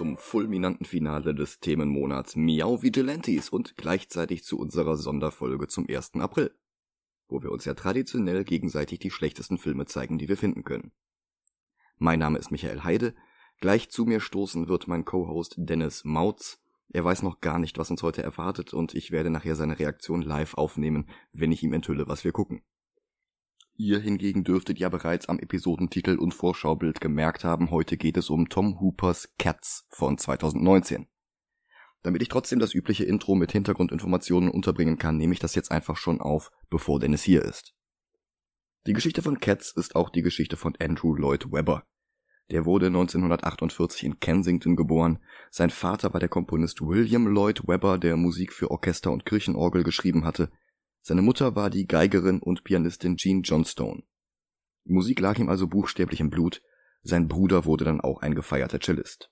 zum fulminanten Finale des Themenmonats Miau Vigilantes und gleichzeitig zu unserer Sonderfolge zum 1. April, wo wir uns ja traditionell gegenseitig die schlechtesten Filme zeigen, die wir finden können. Mein Name ist Michael Heide, gleich zu mir stoßen wird mein Co-Host Dennis Mautz. Er weiß noch gar nicht, was uns heute erwartet und ich werde nachher seine Reaktion live aufnehmen, wenn ich ihm enthülle, was wir gucken. Ihr hingegen dürftet ja bereits am Episodentitel und Vorschaubild gemerkt haben, heute geht es um Tom Hoopers Cats von 2019. Damit ich trotzdem das übliche Intro mit Hintergrundinformationen unterbringen kann, nehme ich das jetzt einfach schon auf, bevor Dennis hier ist. Die Geschichte von Cats ist auch die Geschichte von Andrew Lloyd Webber. Der wurde 1948 in Kensington geboren. Sein Vater war der Komponist William Lloyd Webber, der Musik für Orchester und Kirchenorgel geschrieben hatte, seine Mutter war die Geigerin und Pianistin Jean Johnstone. Musik lag ihm also buchstäblich im Blut, sein Bruder wurde dann auch ein gefeierter Cellist.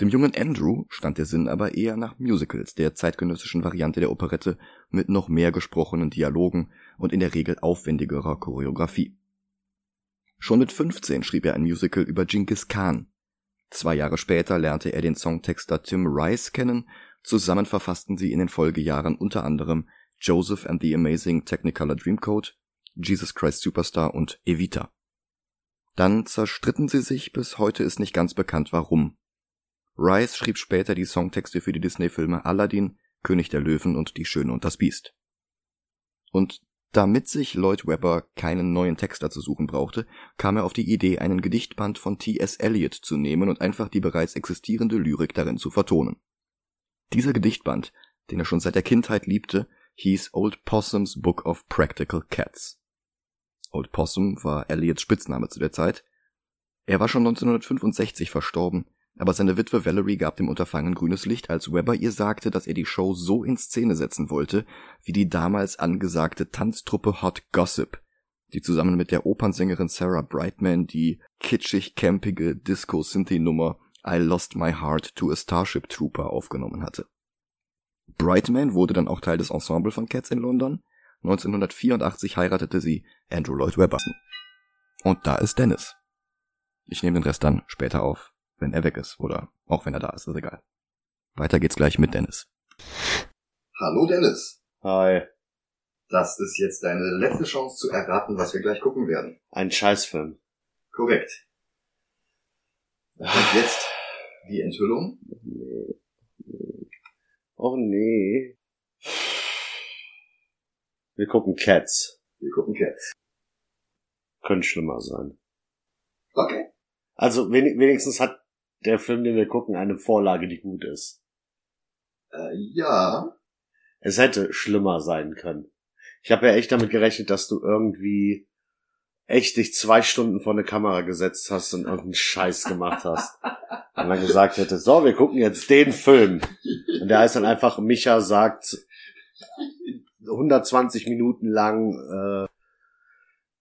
Dem jungen Andrew stand der Sinn aber eher nach Musicals, der zeitgenössischen Variante der Operette mit noch mehr gesprochenen Dialogen und in der Regel aufwendigerer Choreografie. Schon mit 15 schrieb er ein Musical über Genghis Khan. Zwei Jahre später lernte er den Songtexter Tim Rice kennen, zusammen verfassten sie in den Folgejahren unter anderem Joseph and the Amazing Technicolor Dreamcoat, Jesus Christ Superstar und Evita. Dann zerstritten sie sich, bis heute ist nicht ganz bekannt warum. Rice schrieb später die Songtexte für die Disney-Filme Aladdin, König der Löwen und Die Schöne und das Biest. Und damit sich Lloyd Webber keinen neuen Texter zu suchen brauchte, kam er auf die Idee, einen Gedichtband von T.S. Eliot zu nehmen und einfach die bereits existierende Lyrik darin zu vertonen. Dieser Gedichtband, den er schon seit der Kindheit liebte, hieß Old Possums Book of Practical Cats. Old Possum war Elliots Spitzname zu der Zeit. Er war schon 1965 verstorben, aber seine Witwe Valerie gab dem Unterfangen grünes Licht, als Webber ihr sagte, dass er die Show so in Szene setzen wollte, wie die damals angesagte Tanztruppe Hot Gossip, die zusammen mit der Opernsängerin Sarah Brightman die kitschig-campige Disco-Synthie-Nummer I Lost My Heart to a Starship Trooper aufgenommen hatte. Brightman wurde dann auch Teil des Ensemble von Cats in London. 1984 heiratete sie Andrew Lloyd Webber. Und da ist Dennis. Ich nehme den Rest dann später auf, wenn er weg ist oder auch wenn er da ist, ist egal. Weiter geht's gleich mit Dennis. Hallo Dennis. Hi. Das ist jetzt deine letzte Chance zu erraten, was wir gleich gucken werden. Ein Scheißfilm. Korrekt. Und jetzt die Enthüllung. Nee. Oh nee. Wir gucken Cats. Wir gucken Cats. Könnte schlimmer sein. Okay. Also wen wenigstens hat der Film, den wir gucken, eine Vorlage, die gut ist. Äh, ja. Es hätte schlimmer sein können. Ich habe ja echt damit gerechnet, dass du irgendwie echt dich zwei Stunden vor eine Kamera gesetzt hast und irgendeinen Scheiß gemacht hast. und dann gesagt hätte, so, wir gucken jetzt den Film. Und der heißt dann einfach, Micha sagt 120 Minuten lang, äh,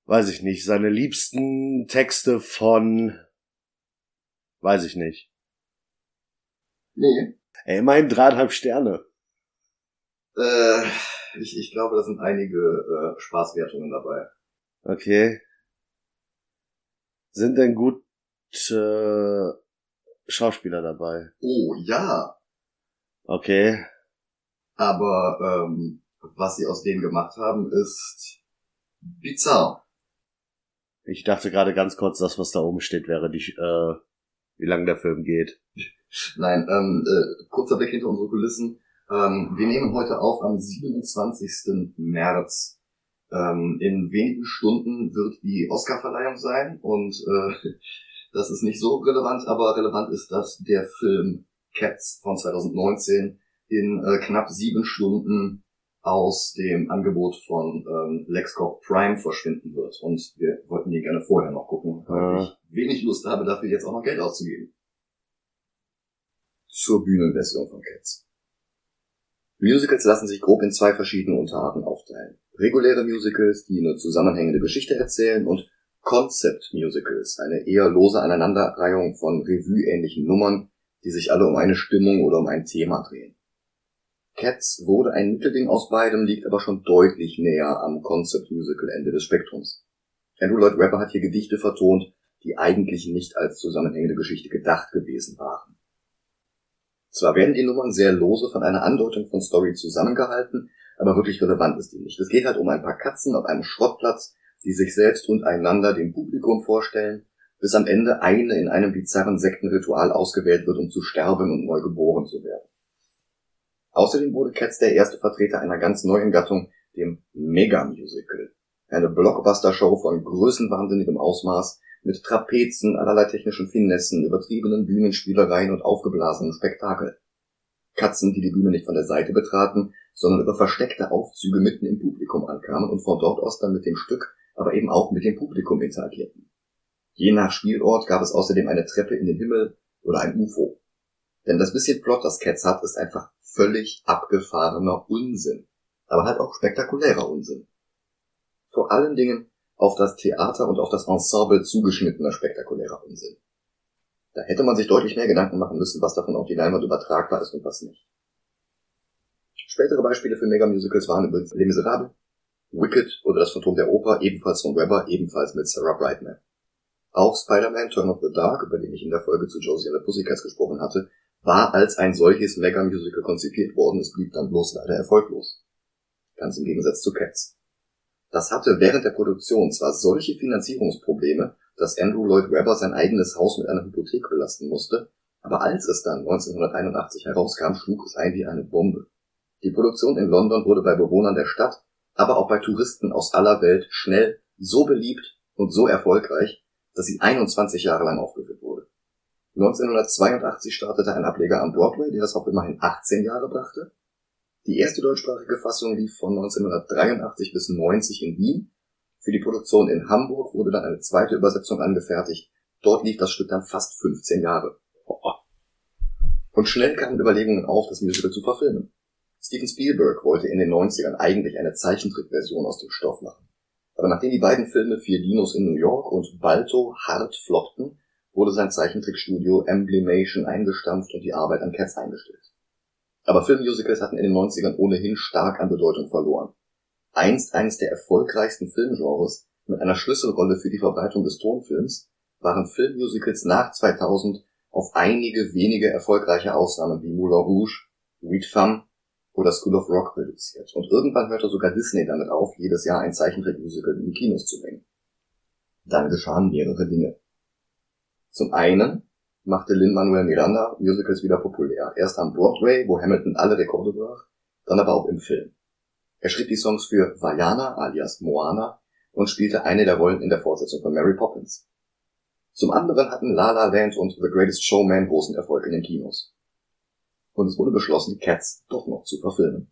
weiß ich nicht, seine liebsten Texte von, weiß ich nicht. Nee. Ey, immerhin dreieinhalb Sterne. Äh, ich, ich glaube, da sind einige äh, Spaßwertungen dabei. Okay. Sind denn gut äh, Schauspieler dabei? Oh, ja. Okay. Aber ähm, was sie aus denen gemacht haben, ist bizarr. Ich dachte gerade ganz kurz, das, was da oben steht, wäre die, äh, wie lang der Film geht. Nein, ähm, äh, kurzer Blick hinter unsere Kulissen. Ähm, wir nehmen heute auf am 27. März. Ähm, in wenigen Stunden wird die Oscarverleihung sein und äh, das ist nicht so relevant, aber relevant ist, dass der Film Cats von 2019 in äh, knapp sieben Stunden aus dem Angebot von ähm, LexCorp Prime verschwinden wird. Und wir wollten den gerne vorher noch gucken, weil Ja. ich wenig Lust habe, dafür jetzt auch noch Geld auszugeben. Zur Bühnenversion von Cats. Musicals lassen sich grob in zwei verschiedene Unterarten aufteilen. Reguläre Musicals, die eine zusammenhängende Geschichte erzählen und Concept Musicals, eine eher lose Aneinanderreihung von Revue-ähnlichen Nummern, die sich alle um eine Stimmung oder um ein Thema drehen. Cats wurde ein Mittelding aus beidem, liegt aber schon deutlich näher am Concept Musical Ende des Spektrums. Andrew Lloyd Webber hat hier Gedichte vertont, die eigentlich nicht als zusammenhängende Geschichte gedacht gewesen waren. Zwar werden die Nummern sehr lose von einer Andeutung von Story zusammengehalten, aber wirklich relevant ist die nicht. Es geht halt um ein paar Katzen auf einem Schrottplatz, die sich selbst und einander dem Publikum vorstellen, bis am Ende eine in einem bizarren Sektenritual ausgewählt wird, um zu sterben und neu geboren zu werden. Außerdem wurde Cats der erste Vertreter einer ganz neuen Gattung, dem Mega-Musical. Eine Blockbuster-Show von größenwahnsinnigem Ausmaß, mit Trapezen, allerlei technischen Finessen, übertriebenen Bühnenspielereien und aufgeblasenem Spektakel. Katzen, die die Bühne nicht von der Seite betraten, sondern über versteckte Aufzüge mitten im Publikum ankamen und von dort aus dann mit dem Stück, aber eben auch mit dem Publikum interagierten. Je nach Spielort gab es außerdem eine Treppe in den Himmel oder ein UFO. Denn das bisschen Plot, das Cats hat, ist einfach völlig abgefahrener Unsinn. Aber halt auch spektakulärer Unsinn. Vor allen Dingen auf das Theater und auf das Ensemble zugeschnittener spektakulärer Unsinn. Da hätte man sich deutlich mehr Gedanken machen müssen, was davon auf die Leinwand übertragbar ist und was nicht. Spätere Beispiele für Megamusicals waren übrigens Les Miserables, Wicked oder Das Phantom der Oper, ebenfalls von Webber, ebenfalls mit Sarah Brightman. Auch Spider-Man Turn of the Dark, über den ich in der Folge zu Josie and the Pussycats gesprochen hatte, war als ein solches Mega-Musical konzipiert worden, es blieb dann bloß leider erfolglos. Ganz im Gegensatz zu Cats. Das hatte während der Produktion zwar solche Finanzierungsprobleme, dass Andrew Lloyd Webber sein eigenes Haus mit einer Hypothek belasten musste, aber als es dann 1981 herauskam, schlug es ein wie eine Bombe. Die Produktion in London wurde bei Bewohnern der Stadt, aber auch bei Touristen aus aller Welt schnell so beliebt und so erfolgreich, dass sie 21 Jahre lang aufgeführt wurde. 1982 startete ein Ableger am Broadway, der es auch immerhin 18 Jahre brachte. Die erste deutschsprachige Fassung lief von 1983 bis 90 in Wien. Für die Produktion in Hamburg wurde dann eine zweite Übersetzung angefertigt. Dort lief das Stück dann fast 15 Jahre. Und schnell kamen Überlegungen auf, das Musical zu verfilmen. Steven Spielberg wollte in den 90ern eigentlich eine Zeichentrickversion aus dem Stoff machen. Aber nachdem die beiden Filme Vier Dinos in New York und Balto hart floppten, wurde sein Zeichentrickstudio Emblemation eingestampft und die Arbeit an Cats eingestellt. Aber Filmmusicals hatten in den 90ern ohnehin stark an Bedeutung verloren. Einst eines der erfolgreichsten Filmgenres mit einer Schlüsselrolle für die Verbreitung des Tonfilms waren Filmmusicals nach 2000 auf einige wenige erfolgreiche Ausnahmen wie Moulin Rouge, Huit Femme oder School of Rock reduziert. Und irgendwann hörte sogar Disney damit auf, jedes Jahr ein Zeichentrickmusical in die Kinos zu bringen. Dann geschahen mehrere Dinge. Zum einen machte Lin-Manuel Miranda Musicals wieder populär. Erst am Broadway, wo Hamilton alle Rekorde brach, dann aber auch im Film. Er schrieb die Songs für Vajana alias Moana und spielte eine der Rollen in der Fortsetzung von Mary Poppins. Zum anderen hatten La La Land und The Greatest Showman großen Erfolg in den Kinos. Und es wurde beschlossen, Cats doch noch zu verfilmen.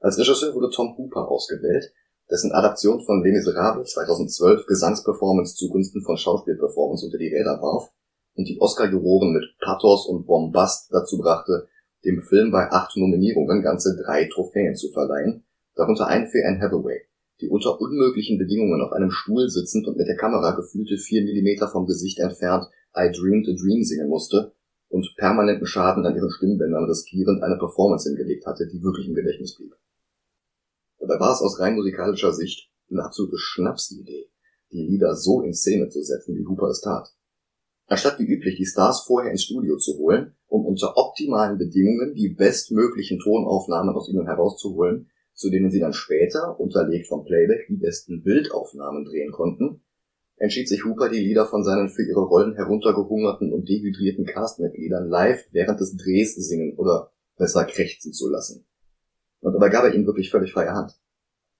Als Regisseur wurde Tom Hooper ausgewählt, dessen Adaption von Les Miserables 2012 Gesangsperformance zugunsten von Schauspielperformance unter die Räder warf und die Oscar-Juroren mit Pathos und Bombast dazu brachte, dem Film bei acht Nominierungen ganze drei Trophäen zu verleihen, darunter einen für Anne Hathaway, die unter unmöglichen Bedingungen auf einem Stuhl sitzend und mit der Kamera gefühlte vier Millimeter vom Gesicht entfernt I Dreamed a Dream singen musste und permanenten Schaden an ihren Stimmbändern riskierend eine Performance hingelegt hatte, die wirklich im Gedächtnis blieb. Dabei war es aus rein musikalischer Sicht eine absolute Schnapsidee, die Lieder so in Szene zu setzen, wie Hooper es tat. Anstatt wie üblich die Stars vorher ins Studio zu holen, um unter optimalen Bedingungen die bestmöglichen Tonaufnahmen aus ihnen herauszuholen, zu denen sie dann später, unterlegt vom Playback, die besten Bildaufnahmen drehen konnten, entschied sich Hooper, die Lieder von seinen für ihre Rollen heruntergehungerten und dehydrierten Castmitgliedern live während des Drehs singen oder besser krächzen zu lassen. Und dabei gab er ihnen wirklich völlig freie Hand.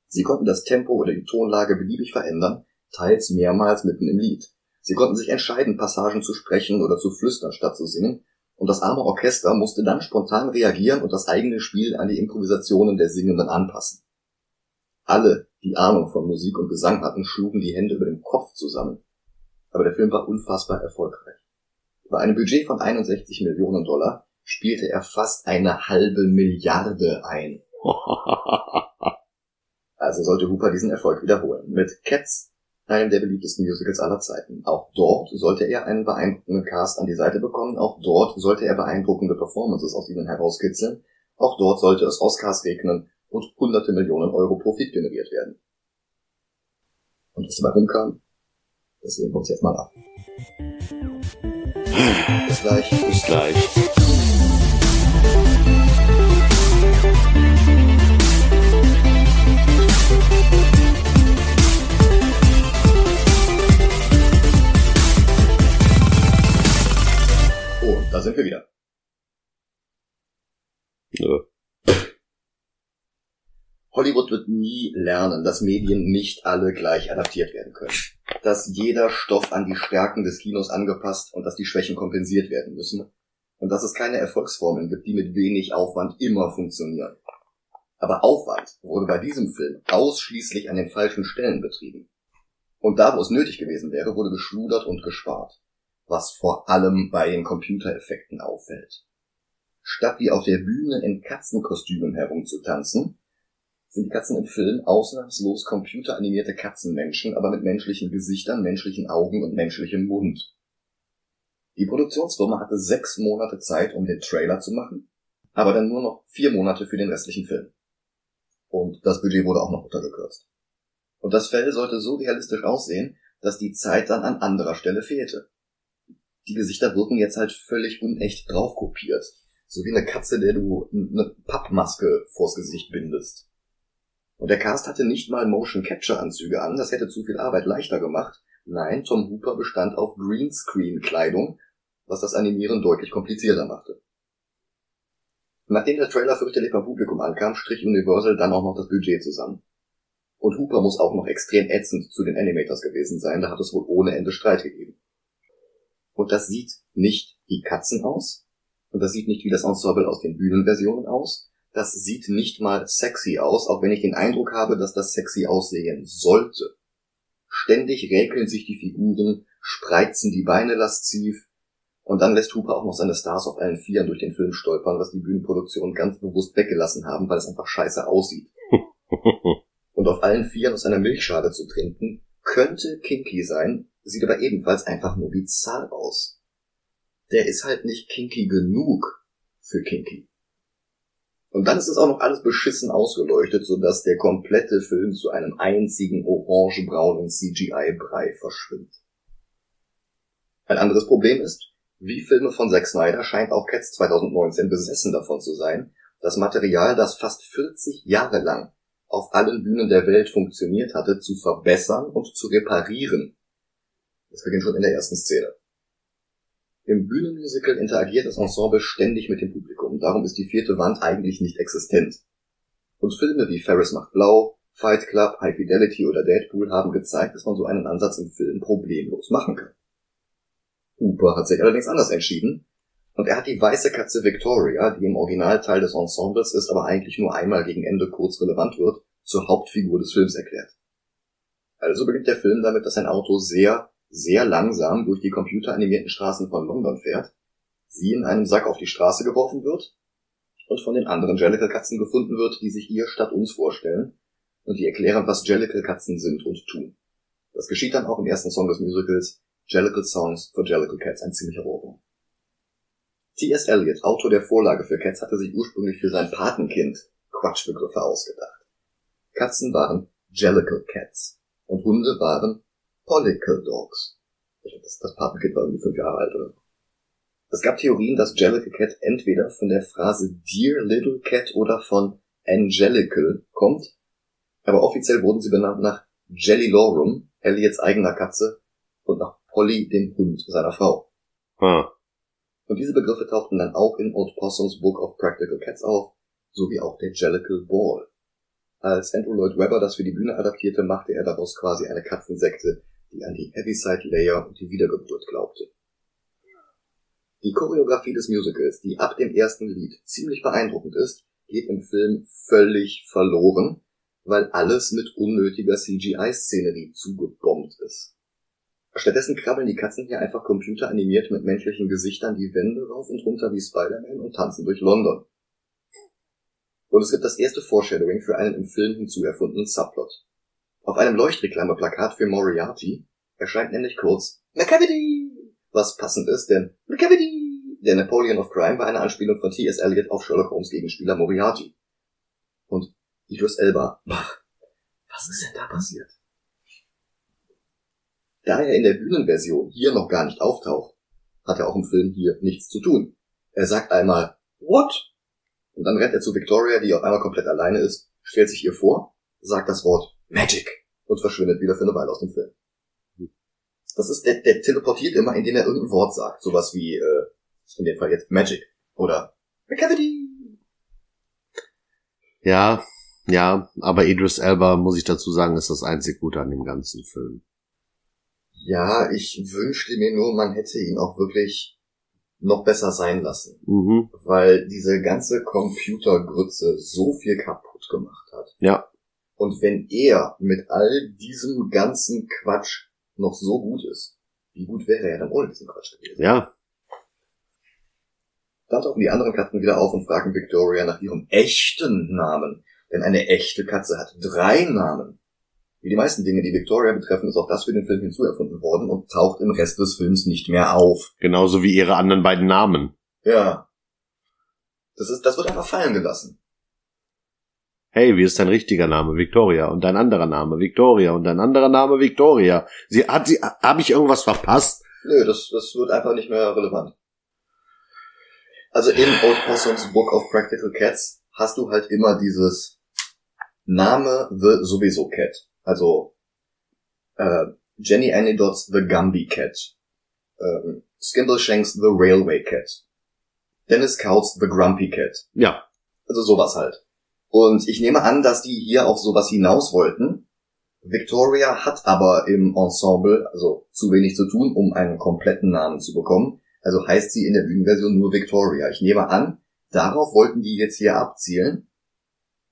Sie konnten das Tempo oder die Tonlage beliebig verändern, teils mehrmals mitten im Lied. Sie konnten sich entscheiden, Passagen zu sprechen oder zu flüstern statt zu singen, und das arme Orchester musste dann spontan reagieren und das eigene Spiel an die Improvisationen der Singenden anpassen. Alle, die Ahnung von Musik und Gesang hatten, schlugen die Hände über dem Kopf zusammen. Aber der Film war unfassbar erfolgreich. Bei einem Budget von 61 Millionen Dollar spielte er fast eine halbe Milliarde ein. Also sollte Hooper diesen Erfolg wiederholen. Mit Cats einem der beliebtesten Musicals aller Zeiten. Auch dort sollte er einen beeindruckenden Cast an die Seite bekommen, auch dort sollte er beeindruckende Performances aus ihnen herauskitzeln, auch dort sollte es Oscars regnen und hunderte Millionen Euro Profit generiert werden. Und was dabei rumkam, das sehen wir uns jetzt mal ab. Bis gleich. Bis gleich. Und da sind wir wieder. Nö. Hollywood wird nie lernen, dass Medien nicht alle gleich adaptiert werden können. Dass jeder Stoff an die Stärken des Kinos angepasst und dass die Schwächen kompensiert werden müssen. Und dass es keine Erfolgsformeln gibt, die mit wenig Aufwand immer funktionieren. Aber Aufwand wurde bei diesem Film ausschließlich an den falschen Stellen betrieben. Und da, wo es nötig gewesen wäre, wurde geschludert und gespart. Was vor allem bei den Computereffekten auffällt. Statt wie auf der Bühne in Katzenkostümen herumzutanzen, sind die Katzen im Film ausnahmslos computeranimierte Katzenmenschen, aber mit menschlichen Gesichtern, menschlichen Augen und menschlichem Mund. Die Produktionsfirma hatte sechs Monate Zeit, um den Trailer zu machen, aber dann nur noch vier Monate für den restlichen Film. Und das Budget wurde auch noch runtergekürzt. Und das Fell sollte so realistisch aussehen, dass die Zeit dann an anderer Stelle fehlte. Die Gesichter wirken jetzt halt völlig unecht draufkopiert. So wie eine Katze, der du eine Pappmaske vors Gesicht bindest. Und der Cast hatte nicht mal Motion Capture Anzüge an, das hätte zu viel Arbeit leichter gemacht. Nein, Tom Hooper bestand auf Greenscreen Kleidung, was das Animieren deutlich komplizierter machte. Nachdem der Trailer fürchterlich beim Publikum ankam, strich Universal dann auch noch das Budget zusammen. Und Hooper muss auch noch extrem ätzend zu den Animators gewesen sein, da hat es wohl ohne Ende Streit gegeben. Und das sieht nicht wie Katzen aus, und das sieht nicht wie das Ensemble aus den Bühnenversionen aus, das sieht nicht mal sexy aus, auch wenn ich den Eindruck habe, dass das sexy aussehen sollte. Ständig räkeln sich die Figuren, spreizen die Beine lasziv, und dann lässt Hooper auch noch seine Stars auf allen Vieren durch den Film stolpern, was die Bühnenproduktion ganz bewusst weggelassen haben, weil es einfach scheiße aussieht. und auf allen Vieren aus einer Milchschale zu trinken, könnte kinky sein, sieht aber ebenfalls einfach nur bizarr aus. Der ist halt nicht kinky genug für kinky. Und dann ist es auch noch alles beschissen ausgeleuchtet, sodass der komplette Film zu einem einzigen orangebraunen CGI-Brei verschwimmt. Ein anderes Problem ist, wie Filme von Zack Snyder scheint auch Cats 2019 besessen davon zu sein, das Material, das fast 40 Jahre lang auf allen Bühnen der Welt funktioniert hatte, zu verbessern und zu reparieren. Das beginnt schon in der ersten Szene. Im Bühnenmusical interagiert das Ensemble ständig mit dem Publikum, darum ist die vierte Wand eigentlich nicht existent. Und Filme wie Ferris macht blau, Fight Club, High Fidelity oder Deadpool haben gezeigt, dass man so einen Ansatz im Film problemlos machen kann. Hooper hat sich allerdings anders entschieden, und er hat die weiße Katze Victoria, die im Originalteil des Ensembles ist, aber eigentlich nur einmal gegen Ende kurz relevant wird, zur Hauptfigur des Films erklärt. Also beginnt der Film damit, dass ein Auto sehr, sehr langsam durch die computeranimierten Straßen von London fährt, sie in einem Sack auf die Straße geworfen wird und von den anderen Jellicle-Katzen gefunden wird, die sich ihr statt uns vorstellen und die erklären, was Jellicle-Katzen sind und tun. Das geschieht dann auch im ersten Song des Musicals, Jellicle Songs for Jellicle Cats, ein ziemlicher Ohrwurm. T.S. Eliot, Autor der Vorlage für Cats, hatte sich ursprünglich für sein Patenkind Quatschbegriffe ausgedacht. Katzen waren Jellicle Cats und Hunde waren Pollicle Dogs. Das, das Patenkind war irgendwie fünf Jahre alt oder. Es gab Theorien, dass Jellicle Cat entweder von der Phrase Dear Little Cat oder von Angelical kommt, aber offiziell wurden sie benannt nach Jelly Lorum, Eliots eigener Katze, und nach Polly, dem Hund seiner Frau. Hm. Und diese Begriffe tauchten dann auch in Old Possums Book of Practical Cats auf, sowie auch der Jellicle Ball. Als Andrew Lloyd Webber das für die Bühne adaptierte, machte er daraus quasi eine Katzensekte, die an die Heaviside Layer und die Wiedergeburt glaubte. Die Choreografie des Musicals, die ab dem ersten Lied ziemlich beeindruckend ist, geht im Film völlig verloren, weil alles mit unnötiger CGI-Szenerie zugebombt ist. Stattdessen krabbeln die Katzen hier einfach computeranimiert mit menschlichen Gesichtern die Wände rauf und runter wie Spider-Man und tanzen durch London. Und es gibt das erste Foreshadowing für einen im Film hinzuerfundenen Subplot. Auf einem Leuchtreklameplakat für Moriarty erscheint nämlich kurz Macavity, was passend ist, denn Macavity, der Napoleon of Crime, war eine Anspielung von T.S. Eliot auf Sherlock Holmes Gegenspieler Moriarty. Und Idris Elba, was ist denn da passiert? Da er in der Bühnenversion hier noch gar nicht auftaucht, hat er auch im Film hier nichts zu tun. Er sagt einmal, what? Und dann rennt er zu Victoria, die auf einmal komplett alleine ist, stellt sich ihr vor, sagt das Wort Magic und verschwindet wieder für eine Weile aus dem Film. Das ist, der, der teleportiert immer, indem er irgendein Wort sagt. Sowas wie, äh, in dem Fall jetzt Magic oder McCavity. Ja, ja, aber Idris Elba, muss ich dazu sagen, ist das einzig Gute an dem ganzen Film. Ja, ich wünschte mir nur, man hätte ihn auch wirklich noch besser sein lassen. Mhm. Weil diese ganze Computergrütze so viel kaputt gemacht hat. Ja. Und wenn er mit all diesem ganzen Quatsch noch so gut ist, wie gut wäre er dann ohne diesen Quatsch gewesen? Ja. Dann tauchen die anderen Katzen wieder auf und fragen Victoria nach ihrem echten Namen. Denn eine echte Katze hat drei Namen. Wie die meisten Dinge, die Victoria betreffen, ist auch das für den Film hinzuerfunden worden und taucht im Rest des Films nicht mehr auf. Genauso wie ihre anderen beiden Namen. Ja. Das ist, das wird einfach fallen gelassen. Hey, wie ist dein richtiger Name? Victoria. Und dein anderer Name? Victoria. Und dein anderer Name? Victoria. Sie, hat sie, habe ich irgendwas verpasst? Nö, das, das wird einfach nicht mehr relevant. Also in Old Possums Book of Practical Cats hast du halt immer dieses Name the sowieso Cat. Also äh, Jenny Anidots The Gumby Cat. Ähm, Skimbleshanks The Railway Cat. Dennis Couts The Grumpy Cat. Ja. Also sowas halt. Und ich nehme an, dass die hier auf sowas hinaus wollten. Victoria hat aber im Ensemble also zu wenig zu tun, um einen kompletten Namen zu bekommen. Also heißt sie in der Bühnenversion nur Victoria. Ich nehme an, darauf wollten die jetzt hier abzielen.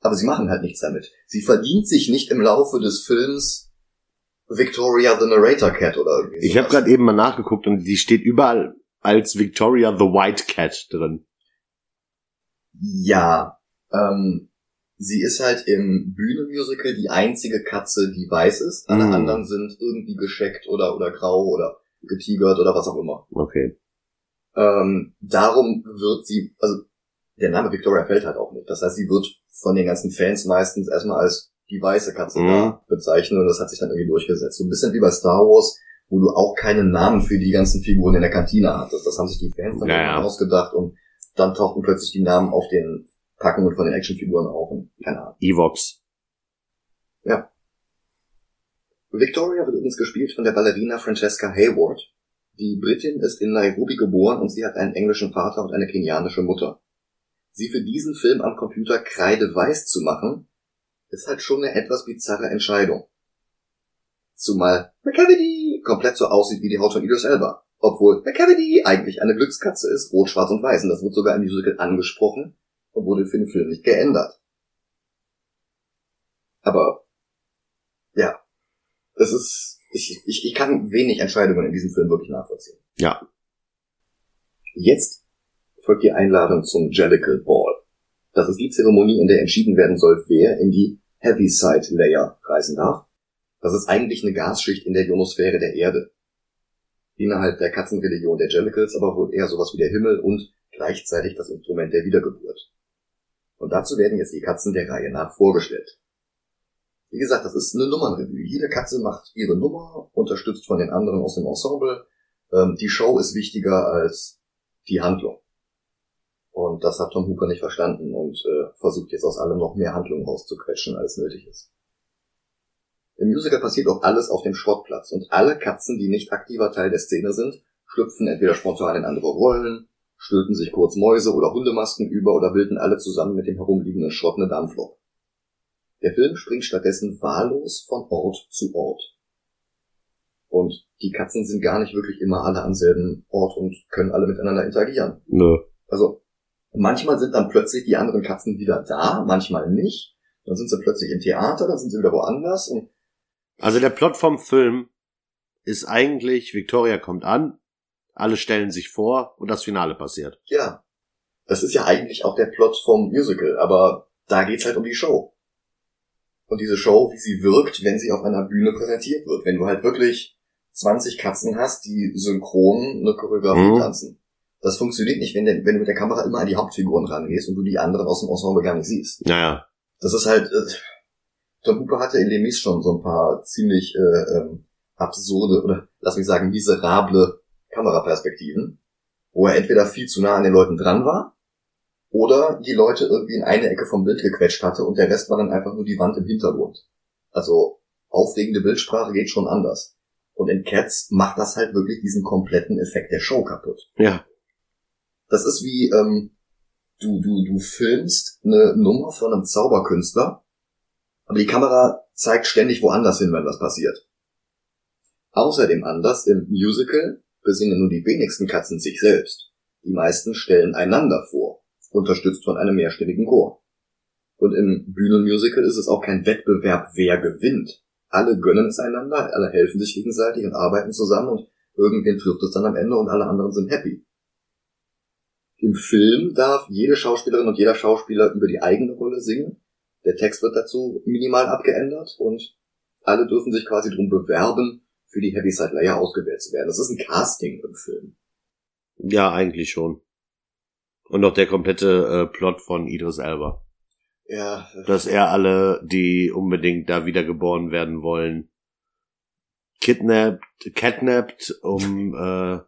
Aber sie machen halt nichts damit. Sie verdient sich nicht im Laufe des Films Victoria the Narrator Cat oder irgendwie Ich habe sowas. gerade eben mal nachgeguckt und die steht überall als Victoria the White Cat drin. Ja, ähm, sie ist halt im Bühnenmusical die einzige Katze, die weiß ist. Alle Mhm. anderen sind irgendwie gescheckt oder, oder grau oder getigert oder was auch immer. Okay. Ähm, darum wird sie, also der Name Victoria fällt halt auch nicht. Das heißt, sie wird von den ganzen Fans meistens erstmal als die weiße Katze Mhm. bezeichnet und das hat sich dann irgendwie durchgesetzt. So ein bisschen wie bei Star Wars, wo du auch keinen Namen für die ganzen Figuren in der Kantine hattest. Das haben sich die Fans dann Ja, irgendwann ja. ausgedacht und dann tauchten plötzlich die Namen auf den Packungen von den Actionfiguren auf und keine Ahnung. Evox. Victoria wird übrigens gespielt von der Ballerina Francesca Hayward. Die Britin ist in Nairobi geboren und sie hat einen englischen Vater und eine kenianische Mutter. Sie für diesen Film am Computer kreideweiß zu machen, ist halt schon eine etwas bizarre Entscheidung. Zumal McCavity komplett so aussieht wie die Haut von Idris Elba. Obwohl McCavity eigentlich eine Glückskatze ist, rot, schwarz und weiß. Und das wird sogar im Musical angesprochen und wurde für den Film nicht geändert. Aber, ja, das ist, ich, ich, ich kann wenig Entscheidungen in diesem Film wirklich nachvollziehen. Ja. Jetzt folgt die Einladung zum Jellicle Ball. Das ist die Zeremonie, in der entschieden werden soll, wer in die Heaviside Layer reisen darf. Das ist eigentlich eine Gasschicht in der Ionosphäre der Erde. Innerhalb der Katzenreligion der Jellicles aber wohl eher sowas wie der Himmel und gleichzeitig das Instrument der Wiedergeburt. Und dazu werden jetzt die Katzen der Reihe nach vorgestellt. Wie gesagt, das ist eine Nummernrevue. Jede Katze macht ihre Nummer, unterstützt von den anderen aus dem Ensemble. Ähm, die Show ist wichtiger als die Handlung. Und das hat Tom Hooper nicht verstanden und äh, versucht jetzt aus allem noch mehr Handlung rauszuquetschen, als nötig ist. Im Musical passiert auch alles auf dem Schrottplatz und alle Katzen, die nicht aktiver Teil der Szene sind, schlüpfen entweder spontan in andere Rollen, stülpen sich kurz Mäuse oder Hundemasken über oder bilden alle zusammen mit dem herumliegenden Schrott eine Dampflok. Der Film springt stattdessen wahllos von Ort zu Ort. Und die Katzen sind gar nicht wirklich immer alle am selben Ort und können alle miteinander interagieren. Nö. Also manchmal sind dann plötzlich die anderen Katzen wieder da, manchmal nicht. Dann sind sie plötzlich im Theater, dann sind sie wieder woanders und Also der Plot vom Film ist eigentlich, Victoria kommt an, alle stellen sich vor und das Finale passiert. ja, das ist ja eigentlich auch der Plot vom Musical, aber da geht's halt um die Show. Und diese Show, wie sie wirkt, wenn sie auf einer Bühne präsentiert wird. Wenn du halt wirklich 20 Katzen hast, die synchron eine Choreografie Mhm. tanzen. Das funktioniert nicht, wenn, der, wenn du mit der Kamera immer an die Hauptfiguren rangehst und du die anderen aus dem Ensemble gar nicht siehst. Naja. Das ist halt, äh, Tom Hooper hatte in Les Mis schon so ein paar ziemlich äh, ähm, absurde oder lass mich sagen miserable Kameraperspektiven, wo er entweder viel zu nah an den Leuten dran war oder die Leute irgendwie in eine Ecke vom Bild gequetscht hatte und der Rest war dann einfach nur die Wand im Hintergrund. Also aufregende Bildsprache geht schon anders. Und in Cats macht das halt wirklich diesen kompletten Effekt der Show kaputt. Ja. Das ist wie, ähm, du, du, du filmst eine Nummer von einem Zauberkünstler, aber die Kamera zeigt ständig woanders hin, wenn was passiert. Außerdem anders, im Musical besingen nur die wenigsten Katzen sich selbst. Die meisten stellen einander vor, unterstützt von einem mehrstimmigen Chor. Und im Bühnenmusical ist es auch kein Wettbewerb, wer gewinnt. Alle gönnen es einander, alle helfen sich gegenseitig und arbeiten zusammen und irgendwen trifft es dann am Ende und alle anderen sind happy. Im Film darf jede Schauspielerin und jeder Schauspieler über die eigene Rolle singen. Der Text wird dazu minimal abgeändert und alle dürfen sich quasi drum bewerben, für die Heavyside Layer ausgewählt zu werden. Das ist ein Casting im Film. Ja, eigentlich schon. Und auch der komplette äh, Plot von Idris Elba. Ja. Dass er alle, die unbedingt da wiedergeboren werden wollen, kidnappt, catnappt, um äh,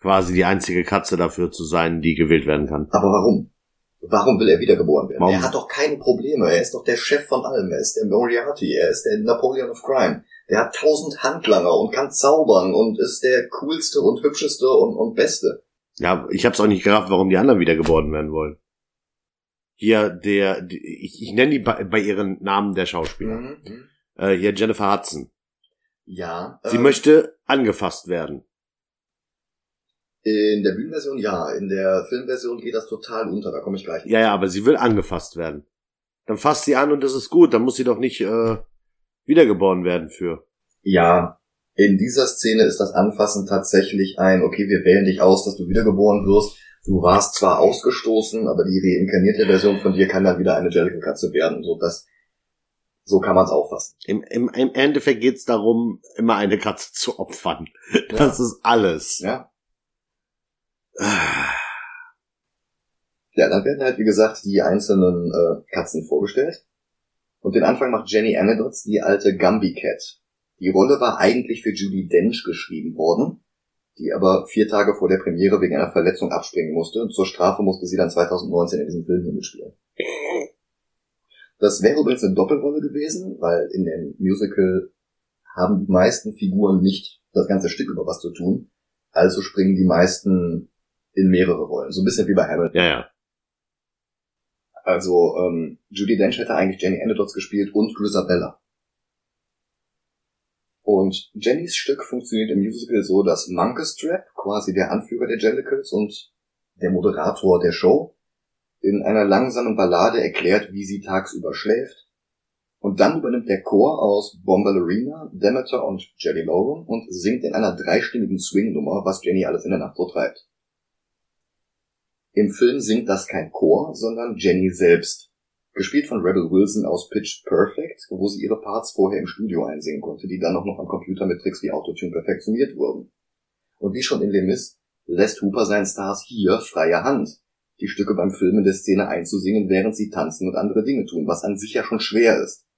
quasi die einzige Katze dafür zu sein, die gewählt werden kann. Aber warum? Warum will er wiedergeboren werden? Warum? Er hat doch keine Probleme. Er ist doch der Chef von allem. Er ist der Moriarty. Er ist der Napoleon of Crime. Der hat tausend Handlanger und kann zaubern und ist der coolste und hübscheste und, und beste. Ja, ich hab's auch nicht gerafft, warum die anderen wiedergeboren werden wollen. Hier, der, die, ich, ich nenne die bei, bei ihren Namen der Schauspieler. Mhm. Äh, hier Jennifer Hudson. Ja. Sie ähm, möchte angefasst werden. In der Bühnenversion ja. In der Filmversion geht das total unter. Da komme ich gleich. Ja, ja, aber sie will angefasst werden. Dann fasst sie an und das ist gut. Dann muss sie doch nicht äh, wiedergeboren werden für. Ja, in dieser Szene ist das Anfassen tatsächlich ein, okay, wir wählen dich aus, dass du wiedergeboren wirst. Du warst zwar ausgestoßen, aber die reinkarnierte Version von dir kann dann wieder eine Jellicle-Katze werden. So, das, so kann man es auffassen. Im, im, Im Endeffekt geht's darum, immer eine Katze zu opfern. Das ist alles. Ja. Ja, dann werden halt, wie gesagt, die einzelnen äh, Katzen vorgestellt. Und den Anfang macht Jenny Anadots, die alte Gumby Cat. Die Rolle war eigentlich für Judy Dench geschrieben worden, die aber vier Tage vor der Premiere wegen einer Verletzung abspringen musste. Und zur Strafe musste sie dann 2019 in diesem Film hier mitspielen. Das wäre übrigens eine Doppelrolle gewesen, weil in dem Musical haben die meisten Figuren nicht das ganze Stück über was zu tun. Also springen die meisten in mehrere Rollen. So ein bisschen wie bei Hamilton. Ja, ja. Also ähm, Judy Dench hätte eigentlich Jenny Anadots gespielt und Grisabella. Und Jennys Stück funktioniert im Musical so, dass Monkestrap, quasi der Anführer der Jellicles und der Moderator der Show, in einer langsamen Ballade erklärt, wie sie tagsüber schläft. Und dann übernimmt der Chor aus Bomballerina, Demeter und Jelly Lauren und singt in einer dreistimmigen Swing-Nummer, was Jenny alles in der Nacht so treibt. Im Film singt das kein Chor, sondern Jenny selbst. Gespielt von Rebel Wilson aus Pitch Perfect, wo sie ihre Parts vorher im Studio einsingen konnte, die dann auch noch am Computer mit Tricks wie Autotune perfektioniert wurden. Und wie schon in Les Mis lässt Hooper seinen Stars hier freie Hand, die Stücke beim Filmen der Szene einzusingen, während sie tanzen und andere Dinge tun, was an sich ja schon schwer ist.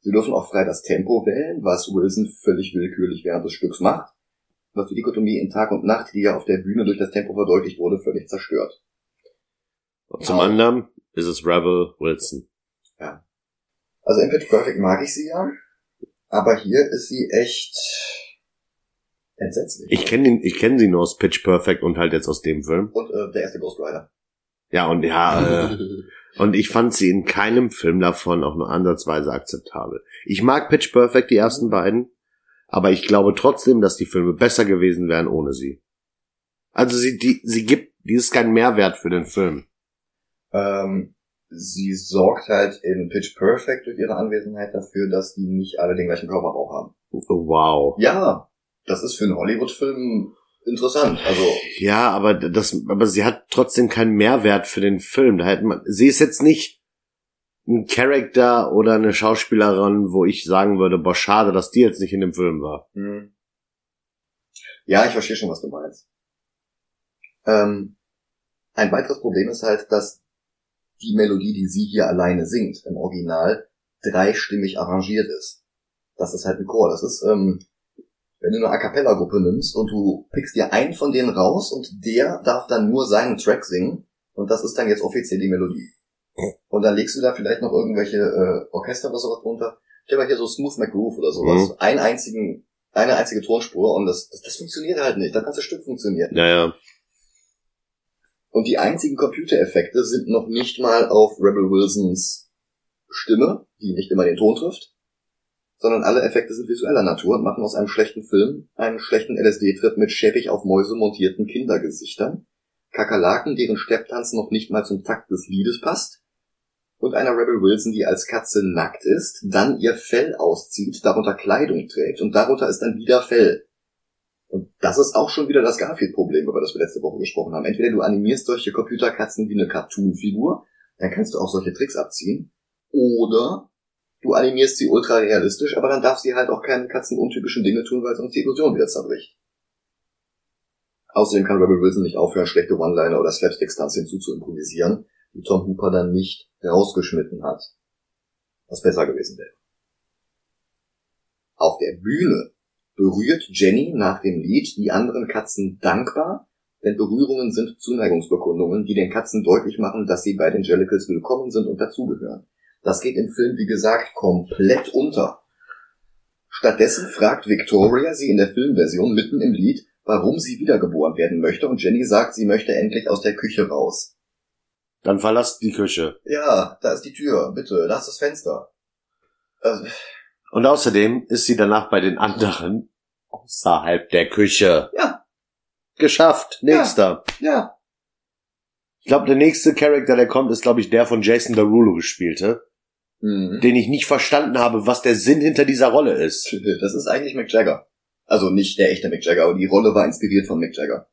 Sie dürfen auch frei das Tempo wählen, was Wilson völlig willkürlich während des Stücks macht, was die Dikotomie in Tag und Nacht, die ja auf der Bühne durch das Tempo verdeutlicht wurde, völlig zerstört. Und zum Wow. anderen ist es Rebel Wilson. Also in Pitch Perfect mag ich sie ja, aber hier ist sie echt entsetzlich. Ich kenne ich kenne sie nur aus Pitch Perfect und halt jetzt aus dem Film. und äh, der erste Ghost Rider. Ja, und ja, äh, und ich fand sie in keinem Film davon auch nur ansatzweise akzeptabel. Ich mag Pitch Perfect, die ersten beiden, aber ich glaube trotzdem, dass die Filme besser gewesen wären ohne sie. Also sie, die, sie gibt, die ist kein Mehrwert für den Film. ähm, sie sorgt halt in Pitch Perfect durch ihre Anwesenheit dafür, dass die nicht alle den gleichen Körperbau haben. Wow. Ja, das ist für einen Hollywood-Film interessant. Also Ja, aber das, aber sie hat trotzdem keinen Mehrwert für den Film. Da hätte man, sie ist jetzt nicht ein Charakter oder eine Schauspielerin, wo ich sagen würde, boah, schade, dass die jetzt nicht in dem Film war. Hm. Ja, ich verstehe schon, was du meinst. Ähm, ein weiteres Problem ist halt, dass die Melodie, die sie hier alleine singt, im Original dreistimmig arrangiert ist. Das ist halt ein Chor. Das ist ähm, Wenn du eine A cappella Gruppe nimmst und du pickst dir einen von denen raus und der darf dann nur seinen Track singen und das ist dann jetzt offiziell die Melodie. Und dann legst du da vielleicht noch irgendwelche äh, Orchester oder sowas drunter. Stell mal hier so Smooth McGroove oder sowas. Mhm. Einen einzigen, eine einzige Tonspur und das, das, das funktioniert halt nicht. Das ganze Stück funktioniert. Naja. Und die einzigen Computereffekte sind noch nicht mal auf Rebel Wilsons Stimme, die nicht immer den Ton trifft, sondern alle Effekte sind visueller Natur und machen aus einem schlechten Film einen schlechten LSD-Trip mit schäbig auf Mäuse montierten Kindergesichtern, Kakerlaken, deren Stepptanz noch nicht mal zum Takt des Liedes passt, und einer Rebel Wilson, die als Katze nackt ist, dann ihr Fell auszieht, darunter Kleidung trägt und darunter ist dann wieder Fell. Und das ist auch schon wieder das Garfield-Problem, über das wir letzte Woche gesprochen haben. Entweder du animierst solche Computerkatzen wie eine Cartoon-Figur, dann kannst du auch solche Tricks abziehen, oder du animierst sie ultra realistisch, aber dann darf sie halt auch keine katzenuntypischen Dinge tun, weil sonst die Illusion wieder zerbricht. Außerdem kann Rebel Wilson nicht aufhören, schlechte One-Liner oder Slapstick-Stunts hinzu zu improvisieren, die Tom Hooper dann nicht rausgeschnitten hat. Was besser gewesen wäre. Auf der Bühne berührt Jenny nach dem Lied die anderen Katzen dankbar, denn Berührungen sind Zuneigungsbekundungen, die den Katzen deutlich machen, dass sie bei den Jellicles willkommen sind und dazugehören. Das geht im Film, wie gesagt, komplett unter. Stattdessen fragt Victoria sie in der Filmversion mitten im Lied, warum sie wiedergeboren werden möchte, und Jenny sagt, sie möchte endlich aus der Küche raus. Dann verlasst die Küche. Ja, da ist die Tür, bitte, da ist das Fenster. Also, Und außerdem ist sie danach bei den anderen außerhalb der Küche. Ja. Geschafft. Nächster. ja, Ich glaube, der nächste Charakter, der kommt, ist, glaube ich, der von Jason Derulo gespielte, mhm. den ich nicht verstanden habe, was der Sinn hinter dieser Rolle ist. das ist eigentlich Mick Jagger. Also nicht der echte Mick Jagger, aber die Rolle war inspiriert von Mick Jagger.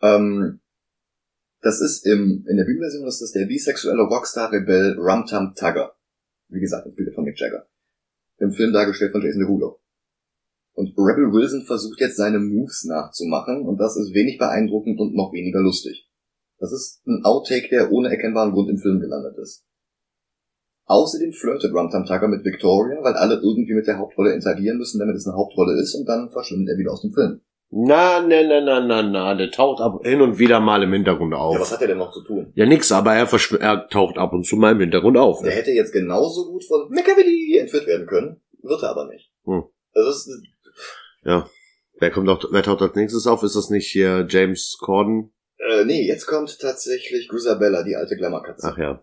Ähm, das ist im, in der Bühnenversion ist das der bisexuelle Rockstar-Rebell Rumtum Tugger. Wie gesagt, inspiriert von Mick Jagger. Im Film dargestellt von Jason Derulo. Und Rebel Wilson versucht jetzt seine Moves nachzumachen und das ist wenig beeindruckend und noch weniger lustig. Das ist ein Outtake, der ohne erkennbaren Grund im Film gelandet ist. Außerdem flirtet Rumtum Tugger mit Victoria, weil alle irgendwie mit der Hauptrolle interagieren müssen, damit es eine Hauptrolle ist, und dann verschwindet er wieder aus dem Film. Na, na, na, na, na, na, der taucht ab hin und wieder mal im Hintergrund Ja, auf. was hat er denn noch zu tun? Ja, nix, aber er, verschw- er taucht ab und zu mal im Hintergrund auf. Der hätte jetzt genauso gut von Machiavelli entführt werden können, wird er aber nicht. Hm. Also das ist, Wer kommt auch, wer taucht als nächstes auf? Ist das nicht hier James Corden? äh, nee, jetzt kommt tatsächlich Grisabella, die alte Glamourkatze. Ach ja.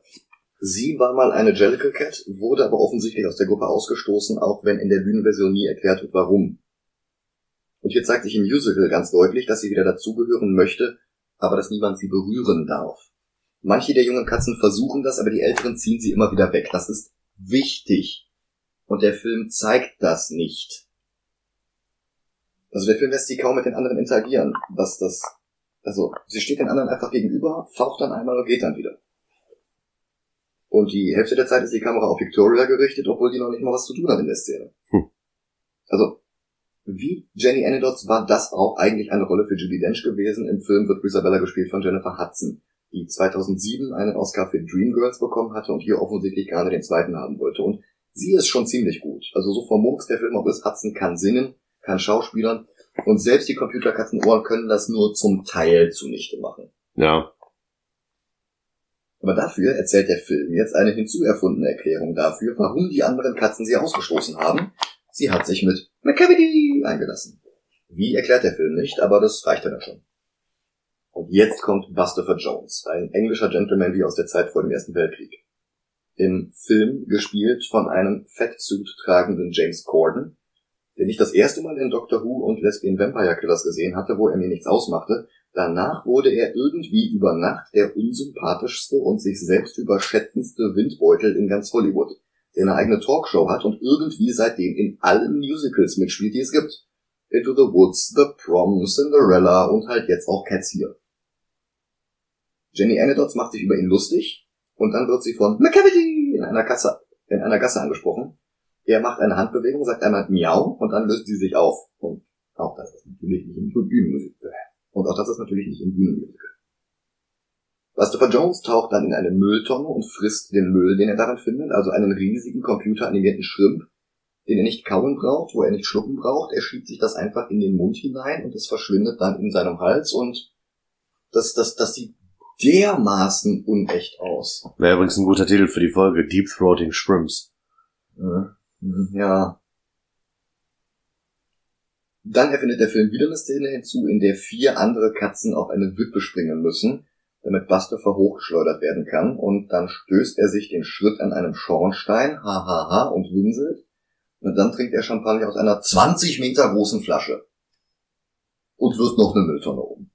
Sie war mal eine Jellicle Cat, wurde aber offensichtlich aus der Gruppe ausgestoßen, auch wenn in der Bühnenversion nie erklärt wird, warum. Und hier zeigt sich im Musical ganz deutlich, dass sie wieder dazugehören möchte, aber dass niemand sie berühren darf. Manche der jungen Katzen versuchen das, aber die Älteren ziehen sie immer wieder weg. Das ist wichtig. Und der Film zeigt das nicht. Also der Film lässt sie kaum mit den anderen interagieren. Was das, also, sie steht den anderen einfach gegenüber, faucht dann einmal und geht dann wieder. Und die Hälfte der Zeit ist die Kamera auf Victoria gerichtet, obwohl die noch nicht mal was zu tun hat in der Szene. Hm. Also, wie Jenny Anidots war das auch eigentlich eine Rolle für Judy Dench gewesen. Im Film wird Isabella gespielt von Jennifer Hudson, die 2007 einen Oscar für Dreamgirls bekommen hatte und hier offensichtlich gerade den zweiten haben wollte. Und sie ist schon ziemlich gut. Also so vermurks der Film auch ist, Hudson kann singen, kann schauspielern und selbst die Computerkatzenohren können das nur zum Teil zunichte machen. Ja. Aber dafür erzählt der Film jetzt eine hinzuerfundene Erklärung dafür, warum die anderen Katzen sie ausgestoßen haben. Sie hat sich mit Machiavelli eingelassen. Wie erklärt der Film nicht, aber das reicht ja dann schon. Und jetzt kommt Bustopher Jones, ein englischer Gentleman wie aus der Zeit vor dem Ersten Weltkrieg. Im Film gespielt von einem Fettsuit tragenden James Corden, den ich das erste Mal in Doctor Who und Lesbian Vampire Killers gesehen hatte, wo er mir nichts ausmachte, Danach wurde er irgendwie über Nacht der unsympathischste und sich selbst überschätzendste Windbeutel in ganz Hollywood, der eine eigene Talkshow hat und irgendwie seitdem in allen Musicals mitspielt, die es gibt. Into the Woods, The Prom, Cinderella und halt jetzt auch Cats hier. Jenny Anidots macht sich über ihn lustig und dann wird sie von Machiavelli in einer Gasse, in einer Gasse angesprochen. Er macht eine Handbewegung, sagt einmal Miau und dann löst sie sich auf. Und auch das ist natürlich nicht im Bühnenmusik. Und auch das ist natürlich nicht im Bühnenmusical. Christopher Jones taucht dann in eine Mülltonne und frisst den Müll, den er darin findet, also einen riesigen computeranimierten Schrimp, den er nicht kauen braucht, wo er nicht schlucken braucht. Er schiebt sich das einfach in den Mund hinein und es verschwindet dann in seinem Hals und das, das, das sieht dermaßen unecht aus. Wäre übrigens ein guter Titel für die Folge, Deep Throating Shrimps. Ja. Dann erfindet der Film wieder eine Szene hinzu, in der vier andere Katzen auf eine Wippe springen müssen, damit Buster hochgeschleudert werden kann, und dann stößt er sich den Schritt an einem Schornstein, hahaha, und winselt, und dann trinkt er Champagner aus einer 20 Meter großen Flasche. Und wirft noch eine Mülltonne um.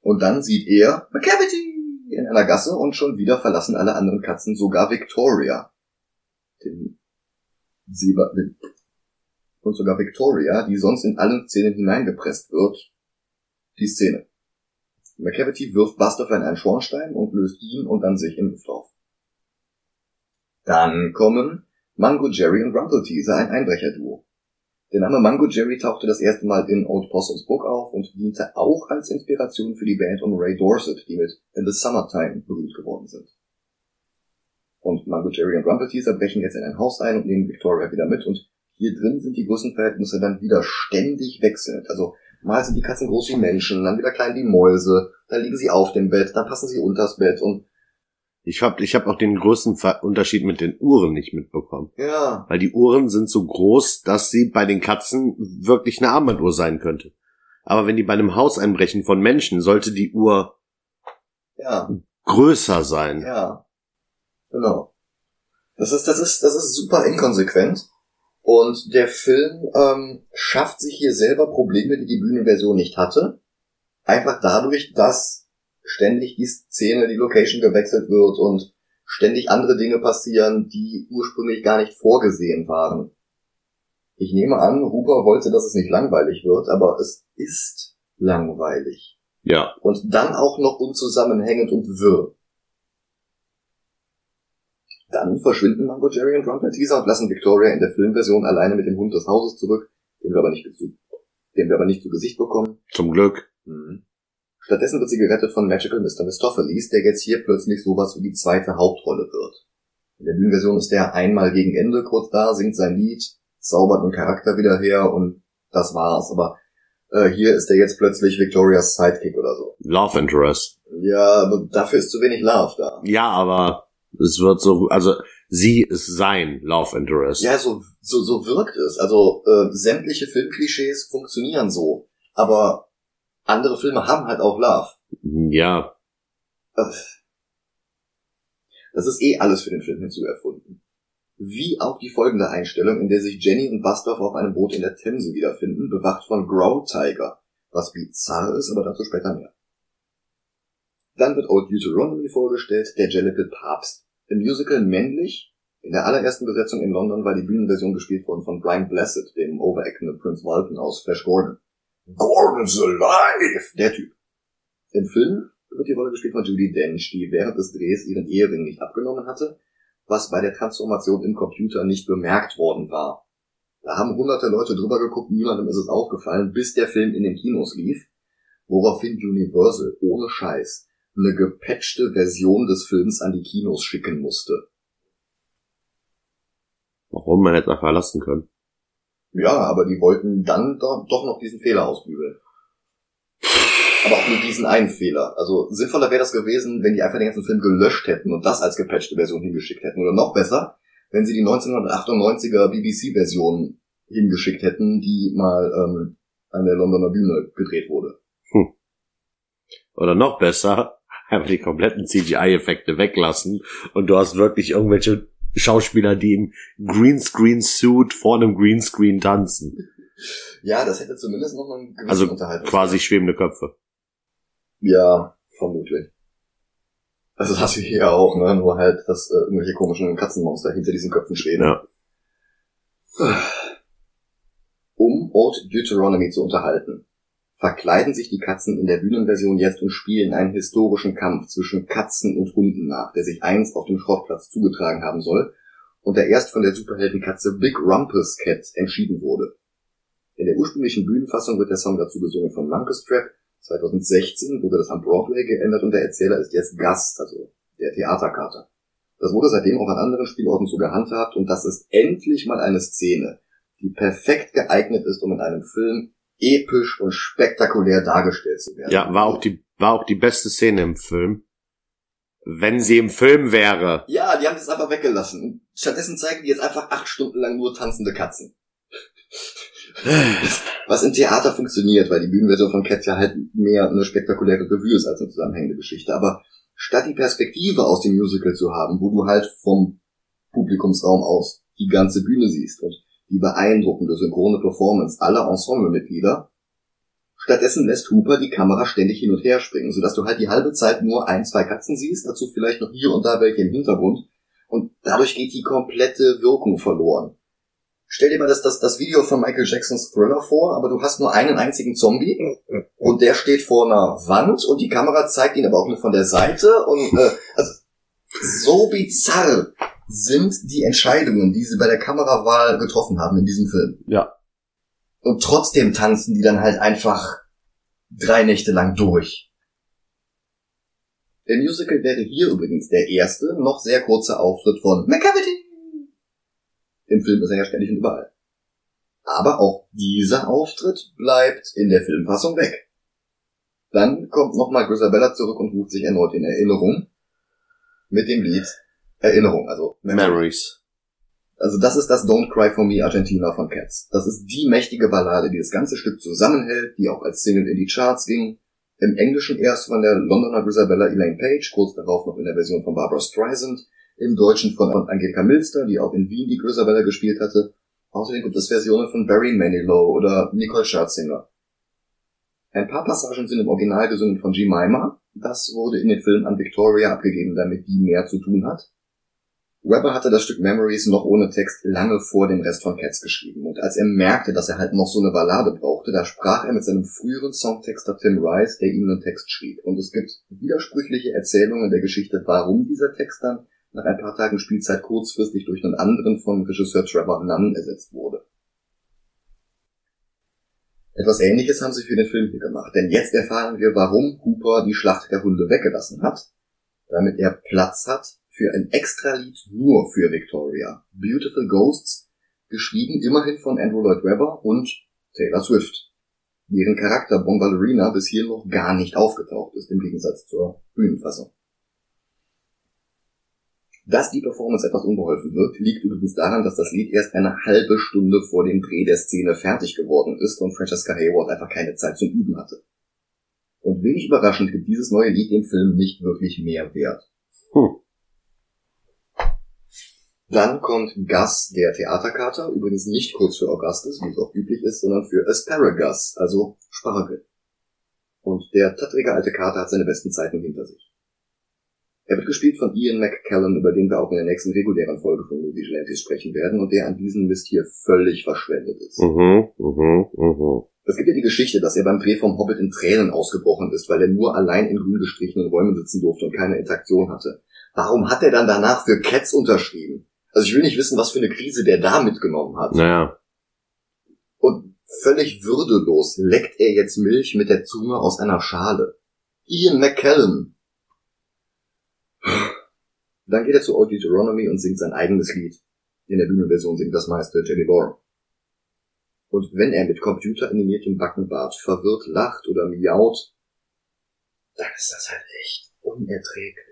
Und dann sieht er McCavity in einer Gasse und schon wieder verlassen alle anderen Katzen, sogar Victoria. Den Silber und sogar Victoria, die sonst in allen Szenen hineingepresst wird, die Szene. McCavity wirft Buster in einen Schornstein und löst ihn und dann sich in Luft auf. Dann kommen Mango Jerry und Rumple Teaser, ein Einbrecherduo. Der Name Mango Jerry tauchte das erste Mal in Old Possums Book auf und diente auch als Inspiration für die Band um Ray Dorset, die mit In the Summertime berühmt geworden sind. Und Mango Jerry und Rumpelteazer brechen jetzt in ein Haus ein und nehmen Victoria wieder mit und hier drin sind die Größenverhältnisse dann wieder ständig wechselnd. Also mal sind die Katzen groß wie Menschen, dann wieder klein wie Mäuse, dann liegen sie auf dem Bett, dann passen sie unters Bett und ich habe ich hab auch den größten Unterschied mit den Uhren nicht mitbekommen. Ja. Weil die Uhren sind so groß, dass sie bei den Katzen wirklich eine Armbanduhr sein könnte. Aber wenn die bei einem Hauseinbrechen von Menschen, sollte die Uhr ja. größer sein. Ja. Genau. Das ist, das ist, das ist super inkonsequent. Und der Film ähm, schafft sich hier selber Probleme, die die Bühnenversion nicht hatte. Einfach dadurch, dass ständig die Szene, die Location gewechselt wird und ständig andere Dinge passieren, die ursprünglich gar nicht vorgesehen waren. Ich nehme an, Huber wollte, dass es nicht langweilig wird, aber es ist langweilig. Ja. Und dann auch noch unzusammenhängend und wirr. Dann verschwinden Mango Jerry und Ron Teaser und lassen Victoria in der Filmversion alleine mit dem Hund des Hauses zurück, den wir aber nicht, zu, den wir aber nicht zu Gesicht bekommen. Zum Glück. Mhm. Stattdessen wird sie gerettet von Magical Mr. Mistopheles, der jetzt hier plötzlich sowas wie die zweite Hauptrolle wird. In der Bühnenversion ist der einmal gegen Ende kurz da, singt sein Lied, zaubert einen Charakter wieder her und das war's. Aber äh, hier ist er jetzt plötzlich Victorias Sidekick oder so. Love Interest. Ja, aber dafür ist zu wenig Love da. Ja, aber es wird so, also sie ist sein Love Interest. Ja, so, so, so wirkt es. Also äh, sämtliche Filmklischees funktionieren so. Aber andere Filme haben halt auch Love. Ja. Das ist eh alles für den Film hinzuerfunden. Wie auch die folgende Einstellung, in der sich Jenny und Buster auf einem Boot in der Themse wiederfinden, bewacht von Growl Tiger, was bizarr ist, aber dazu später mehr. Dann wird Old Deuteronomy vorgestellt, der Jellicle Papst. Im Musical männlich, in der allerersten Besetzung in London war die Bühnenversion gespielt worden von Brian Blessed, dem overactenden Prince Walton aus Flash Gordon. Gordon's alive! Der Typ. Im Film wird die Rolle gespielt von Judy Dench, die während des Drehs ihren Ehering nicht abgenommen hatte, was bei der Transformation im Computer nicht bemerkt worden war. Da haben hunderte Leute drüber geguckt, niemandem ist es aufgefallen, bis der Film in den Kinos lief, woraufhin Universal ohne Scheiß eine gepatchte Version des Films an die Kinos schicken musste. Warum man hätte einfach lassen können. Ja, aber die wollten dann doch, doch noch diesen Fehler ausbügeln. Aber auch nur diesen einen Fehler. Also sinnvoller wäre das gewesen, wenn die einfach den ganzen Film gelöscht hätten und das als gepatchte Version hingeschickt hätten. Oder noch besser, wenn sie die 1998er BBC-Version hingeschickt hätten, die mal ähm, an der Londoner Bühne gedreht wurde. Hm. Oder noch besser, einfach die kompletten CGI-Effekte weglassen und du hast wirklich irgendwelche Schauspieler, die im Greenscreen-Suit vor einem Greenscreen tanzen. Ja, das hätte zumindest noch einen gewissen Also Unterhalt. quasi schwebende Köpfe. Ja, vermutlich. Also das hast du hier auch, ne? Nur halt, dass äh, irgendwelche komischen Katzenmonster hinter diesen Köpfen stehen. Ja. Um Old Deuteronomy zu unterhalten, verkleiden sich die Katzen in der Bühnenversion jetzt und spielen einen historischen Kampf zwischen Katzen und Hunden nach, der sich einst auf dem Schrottplatz zugetragen haben soll und der erst von der Superheldenkatze Big Rumpus Cat entschieden wurde. In der ursprünglichen Bühnenfassung wird der Song dazu gesungen von Trap. 2016 wurde das am Broadway geändert und der Erzähler ist jetzt Gast, also der Theaterkater. Das wurde seitdem auch an anderen Spielorten so gehandhabt und das ist endlich mal eine Szene, die perfekt geeignet ist, um in einem Film episch und spektakulär dargestellt zu werden. Ja, war auch die, war auch die beste Szene im Film. Wenn sie im Film wäre. Ja, die haben das einfach weggelassen. Stattdessen zeigen die jetzt einfach acht Stunden lang nur tanzende Katzen. Was im Theater funktioniert, weil die Bühnenversion von Cats ja halt mehr eine spektakuläre Revue ist als eine zusammenhängende Geschichte. Aber statt die Perspektive aus dem Musical zu haben, wo du halt vom Publikumsraum aus die ganze Bühne siehst und die beeindruckende synchrone Performance aller Ensemblemitglieder, stattdessen lässt Hooper die Kamera ständig hin und her springen, sodass du halt die halbe Zeit nur ein, zwei Katzen siehst, dazu vielleicht noch hier und da welche im Hintergrund, und dadurch geht die komplette Wirkung verloren. Stell dir mal das, das, das Video von Michael Jacksons Thriller vor, aber du hast nur einen einzigen Zombie und der steht vor einer Wand und die Kamera zeigt ihn aber auch nur von der Seite und äh, also, so bizarr sind die Entscheidungen, die sie bei der Kamerawahl getroffen haben in diesem Film. Ja. Und trotzdem tanzen die dann halt einfach drei Nächte lang durch. Der Musical wäre hier übrigens der erste, noch sehr kurze Auftritt von McCavity. Im Film ist er ja ständig und überall. Aber auch dieser Auftritt bleibt in der Filmfassung weg. Dann kommt nochmal Grisabella zurück und ruft sich erneut in Erinnerung mit dem Lied Erinnerung, also Memories. Also das ist das Don't Cry For Me Argentina von Cats. Das ist die mächtige Ballade, die das ganze Stück zusammenhält, die auch als Single in die Charts ging. Im Englischen erst von der Londoner Grisabella Elaine Page, kurz darauf noch in der Version von Barbara Streisand, im Deutschen von Angelika Milster, die auch in Wien die Grisabella gespielt hatte. Außerdem gibt es Versionen von Barry Manilow oder Nicole Scherzinger. Ein paar Passagen sind im Original gesungen von Jemima. Das wurde in den Film an Victoria abgegeben, damit die mehr zu tun hat. Webber hatte das Stück Memories noch ohne Text lange vor dem Rest von Cats geschrieben. Und als er merkte, dass er halt noch so eine Ballade brauchte, da sprach er mit seinem früheren Songtexter Tim Rice, der ihm einen Text schrieb. Und es gibt widersprüchliche Erzählungen der Geschichte, warum dieser Text dann nach ein paar Tagen Spielzeit kurzfristig durch einen anderen von Regisseur Trevor Nunn ersetzt wurde. Etwas ähnliches haben sie für den Film hier gemacht, denn jetzt erfahren wir, warum Cooper die Schlacht der Hunde weggelassen hat, damit er Platz hat für ein Extra-Lied nur für Victoria. Beautiful Ghosts, geschrieben immerhin von Andrew Lloyd Webber und Taylor Swift, deren Charakter Bon bis hier noch gar nicht aufgetaucht ist, im Gegensatz zur Bühnenfassung. Dass die Performance etwas unbeholfen wirkt, liegt übrigens daran, dass das Lied erst eine halbe Stunde vor dem Dreh der Szene fertig geworden ist und Francesca Hayward einfach keine Zeit zum Üben hatte. Und wenig überraschend gibt dieses neue Lied dem Film nicht wirklich mehr Wert. Hm. Dann kommt Gus, der Theaterkater, übrigens nicht kurz für Augustus, wie es auch üblich ist, sondern für Asparagus, also Spargel. Und der tattrige alte Kater hat seine besten Zeiten hinter sich. Er wird gespielt von Ian McKellen, über den wir auch in der nächsten regulären Folge von Movie Gelantes sprechen werden und der an diesem Mist hier völlig verschwendet ist. Mhm, mhm, mhm. Es gibt ja die Geschichte, dass er beim Dreh vom Hobbit in Tränen ausgebrochen ist, weil er nur allein in grün gestrichenen Räumen sitzen durfte und keine Interaktion hatte. Warum hat er dann danach für Cats unterschrieben? Also ich will nicht wissen, was für eine Krise der da mitgenommen hat. Naja. Und völlig würdelos leckt er jetzt Milch mit der Zunge aus einer Schale. Ian McKellen. Dann geht er zu Old Deuteronomy und singt sein eigenes Lied. In der Bühnenversion singt das meiste Jelly Lore. Und wenn er mit computeranimiertem Backenbart verwirrt lacht oder miaut, dann ist das halt echt unerträglich.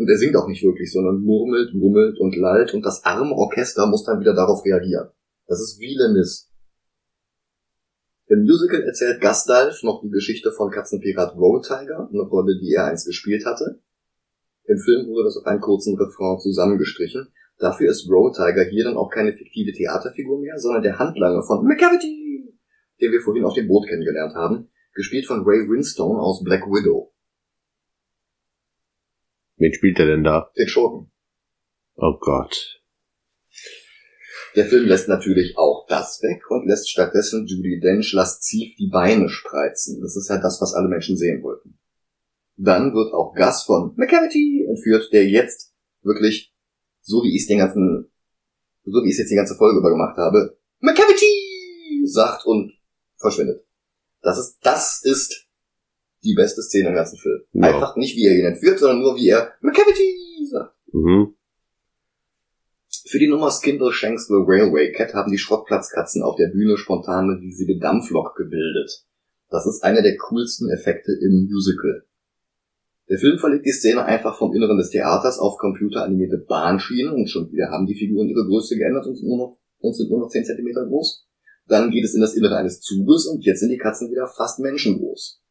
Und er singt auch nicht wirklich, sondern murmelt, mummelt und lallt und das arme Orchester muss dann wieder darauf reagieren. Das ist wie Lemis. Im Musical erzählt Gastalf noch die Geschichte von Katzenpirat Roll Tiger, eine Rolle, die er einst gespielt hatte. Im Film wurde das auf einen kurzen Refrain zusammengestrichen. Dafür ist Roll Tiger hier dann auch keine fiktive Theaterfigur mehr, sondern der Handlanger von McCavity, den wir vorhin auf dem Boot kennengelernt haben, gespielt von Ray Winstone aus Black Widow. Wen spielt er denn da? Den Schurken. Oh Gott. Der Film lässt natürlich auch das weg und lässt stattdessen Judy Dench lasziv die Beine spreizen. Das ist ja das, was alle Menschen sehen wollten. Dann wird auch Gus von McCavity entführt, der jetzt wirklich, so wie ich es den ganzen, so wie ich es jetzt die ganze Folge über gemacht habe, McCavity sagt und verschwindet. Das ist, das ist die beste Szene im ganzen Film. Ja. Einfach nicht, wie er ihn entführt, sondern nur, wie er McCavity sagt. Mhm. Für die Nummer Skindle Shanksville Railway Cat haben die Schrottplatzkatzen auf der Bühne spontan eine riesige Dampflok gebildet. Das ist einer der coolsten Effekte im Musical. Der Film verlegt die Szene einfach vom Inneren des Theaters auf computeranimierte Bahnschienen und schon wieder haben die Figuren ihre Größe geändert und sind nur noch, und sind nur noch 10 cm groß. Dann geht es in das Innere eines Zuges und jetzt sind die Katzen wieder fast menschengroß.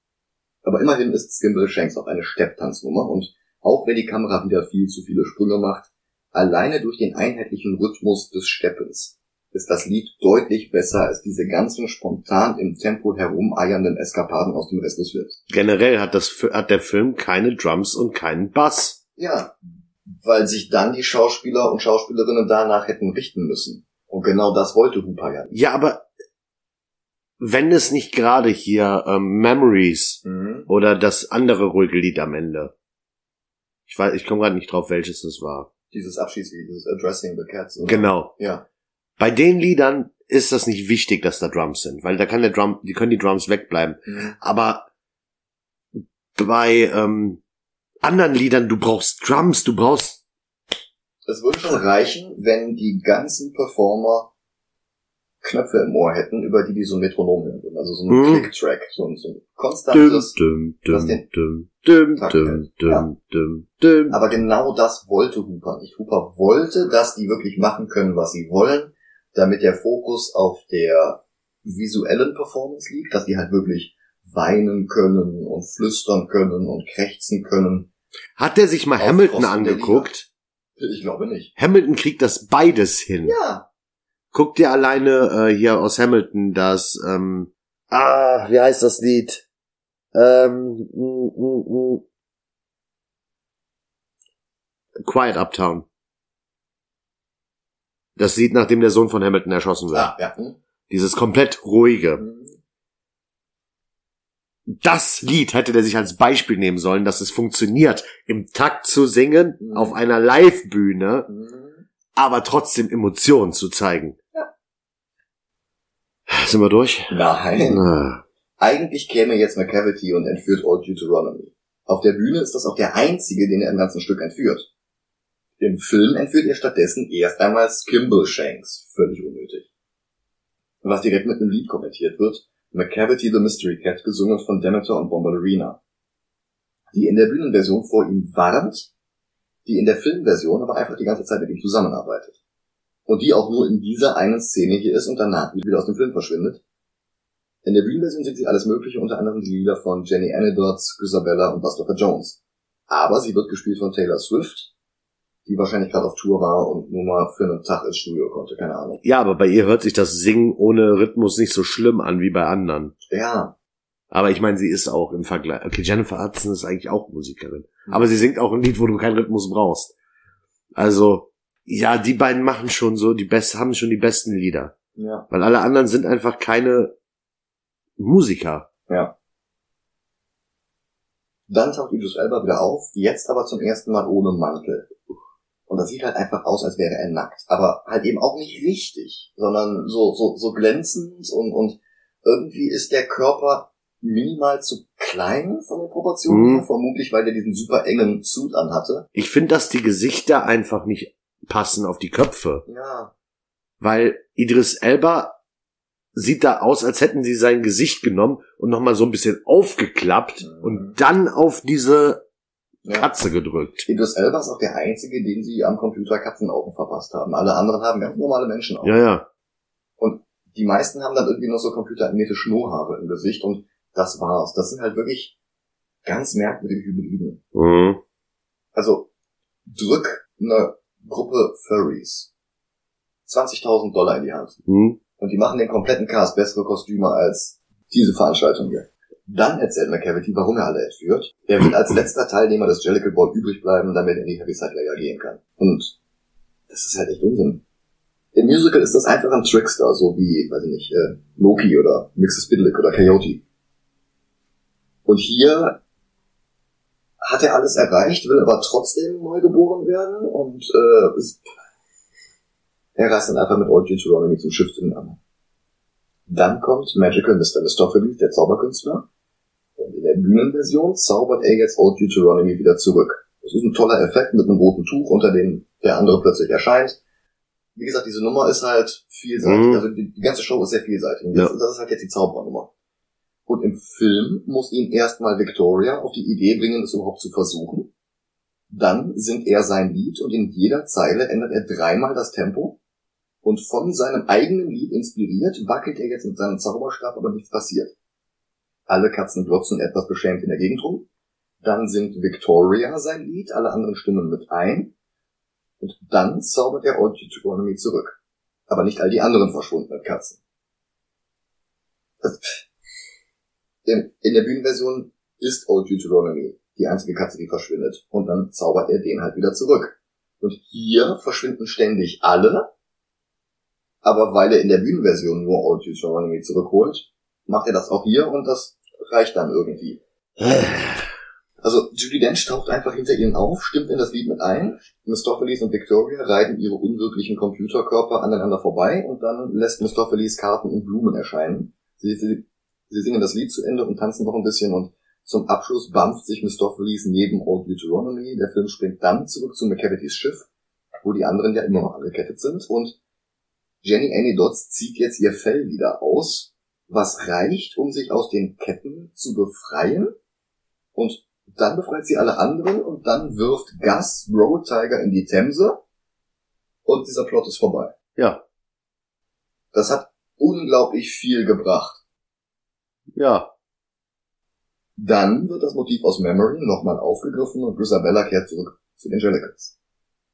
Aber immerhin ist Skimble Shanks auch eine Stepptanznummer und auch wenn die Kamera wieder viel zu viele Sprünge macht, alleine durch den einheitlichen Rhythmus des Steppens ist das Lied deutlich besser als diese ganzen spontan im Tempo herumeiernden Eskapaden aus dem Rest des Films. Generell hat, das, hat der Film keine Drums und keinen Bass. Ja, weil sich dann die Schauspieler und Schauspielerinnen danach hätten richten müssen. Und genau das wollte Hooper ja nicht. Ja, aber wenn es nicht gerade hier ähm, Memories Mhm. oder das andere ruhige Lied am Ende. Ich weiß, ich komme gerade nicht drauf, welches es war. Dieses Abschiedslied, dieses Addressing the Cats. Oder? Genau. Ja. Bei den Liedern ist das nicht wichtig, dass da Drums sind, weil da kann der Drum, die können die Drums wegbleiben. Mhm. Aber bei ähm, anderen Liedern, du brauchst Drums, du brauchst Es würde schon reichen, wenn die ganzen Performer Knöpfe im Ohr hätten, über die die so ein Metronom hören würden. Also so ein Mhm. Click-Track, so ein, so ein düm, konstantes. düm, düm, düm, düm, düm, düm, Ja. düm, düm. Aber genau das wollte Hooper nicht. Hooper wollte, dass die wirklich machen können, was sie wollen, damit der Fokus auf der visuellen Performance liegt, dass die halt wirklich weinen können und flüstern können und krächzen können. Hat der sich mal Hamilton angeguckt? Ich glaube nicht. Hamilton kriegt das beides hin. Ja, Guck dir alleine äh, hier aus Hamilton das, ähm, ah, wie heißt das Lied? Ähm, mm, mm, mm. Quiet Uptown. Das Lied, nachdem der Sohn von Hamilton erschossen wird. ah, ja. hm. Dieses komplett ruhige. Hm. Das Lied hätte der sich als Beispiel nehmen sollen, dass es funktioniert, im Takt zu singen, Mhm. auf einer Live-Bühne, Hm. aber trotzdem Emotionen zu zeigen. Sind wir durch? Nein. Na. Eigentlich käme jetzt McCavity und entführt Old Deuteronomy. Auf der Bühne ist das auch der einzige, den er im ganzen Stück entführt. Im Film entführt er stattdessen erst einmal Skimble Shanks. Völlig unnötig. Was direkt mit einem Lied kommentiert wird, McCavity the Mystery Cat, gesungen von Demeter und Bombalurina. Die in der Bühnenversion vor ihm warnt, die in der Filmversion aber einfach die ganze Zeit mit ihm zusammenarbeitet. Und die auch nur in dieser einen Szene hier ist und danach wieder aus dem Film verschwindet. In der Bühnenversion singt sie alles Mögliche, unter anderem die Lieder von Jenny Anedotz, Isabella und Buster Jones. Aber sie wird gespielt von Taylor Swift, die wahrscheinlich gerade auf Tour war und nur mal für einen Tag ins Studio konnte, keine Ahnung. Ja, aber bei ihr hört sich das Singen ohne Rhythmus nicht so schlimm an wie bei anderen. Ja, Aber ich meine, sie ist auch im Vergleich. Okay, Jennifer Hudson ist eigentlich auch Musikerin. Aber sie singt auch ein Lied, wo du keinen Rhythmus brauchst. Also, ja, die beiden machen schon so die best haben schon die besten Lieder. ja. Weil alle anderen sind einfach keine Musiker. Dann taucht Idris Elba wieder auf, jetzt aber zum ersten Mal ohne Mantel. Und das sieht halt einfach aus, als wäre er nackt. Aber halt eben auch nicht richtig, sondern so, so, so glänzend und, und irgendwie ist der Körper minimal zu klein von den Proportionen Mhm. vermutlich weil er diesen super engen Suit anhatte. Ich finde, dass die Gesichter einfach nicht passen auf die Köpfe. Ja, Weil Idris Elba sieht da aus, als hätten sie sein Gesicht genommen und nochmal so ein bisschen aufgeklappt Mhm. und dann auf diese ja. Katze gedrückt. Idris Elba ist auch der einzige, den sie am Computer Katzenaugen verpasst haben. Alle anderen haben ganz normale Menschenaugen. Ja, ja. Die meisten haben dann irgendwie noch so computeranimierte Schnurrhaare im Gesicht und das war's. Das sind halt wirklich ganz merkwürdige Hybriden. Mhm. Also drück eine Gruppe Furries 20.000 Dollar in die Hand Mhm. und die machen den kompletten Cast bessere Kostüme als diese Veranstaltung hier. Dann erzählt McCavity, warum er alle entführt. Er will als letzter Teilnehmer des Jellicle Ball übrig bleiben, damit er in die Heaviside Layer gehen kann. Und das ist halt echt Unsinn. Im Musical ist das einfach ein Trickster, so wie, weiß ich nicht, äh, Loki oder Mixes Bidlick oder Coyote. Und hier hat er alles erreicht, will aber trotzdem neu geboren werden und äh, er reist dann einfach mit Old Deuteronomy zum Schiff zu den anderen. Dann kommt Magical Mr. Mistopheles, der Zauberkünstler. Und in der Bühnenversion zaubert er jetzt Old Deuteronomy wieder zurück. Das ist ein toller Effekt mit einem roten Tuch, unter dem der andere plötzlich erscheint. Wie gesagt, diese Nummer ist halt vielseitig. Mhm. Also die, die ganze Show ist sehr vielseitig. Und Ja. Das, das ist halt jetzt die Zaubernummer. Und im Film muss ihn erstmal Victoria auf die Idee bringen, das überhaupt zu versuchen. Dann singt er sein Lied und in jeder Zeile ändert er dreimal das Tempo. Und von seinem eigenen Lied inspiriert, wackelt er jetzt mit seinem Zauberstab, aber nichts passiert. Alle Katzen glotzen etwas beschämt in der Gegend rum. Dann singt Victoria sein Lied, alle anderen stimmen mit ein. Und dann zaubert er Old Deuteronomy zurück. Aber nicht all die anderen verschwundenen Katzen. Das, in, in der Bühnenversion ist Old Deuteronomy die einzige Katze, die verschwindet. Und dann zaubert er den halt wieder zurück. Und hier verschwinden ständig alle. Aber weil er in der Bühnenversion nur Old Deuteronomy zurückholt, macht er das auch hier und das reicht dann irgendwie. Also Judy Dench taucht einfach hinter ihnen auf, stimmt in das Lied mit ein. Mistopheles und Victoria reiten ihre unwirklichen Computerkörper aneinander vorbei und dann lässt Mistopheles Karten und Blumen erscheinen. Sie, sie, sie singen das Lied zu Ende und tanzen noch ein bisschen und zum Abschluss bampft sich Mistopheles neben Old Deuteronomy. Der Film springt dann zurück zu McCavities Schiff, wo die anderen ja immer noch angekettet sind und Jenny Annie Dodds zieht jetzt ihr Fell wieder aus, was reicht, um sich aus den Ketten zu befreien und dann befreit sie alle anderen und dann wirft Gus Road Tiger in die Themse und dieser Plot ist vorbei. Ja, Das hat unglaublich viel gebracht. Ja. Dann wird das Motiv aus Memory nochmal aufgegriffen und Grisabella kehrt zurück zu den Jellicles.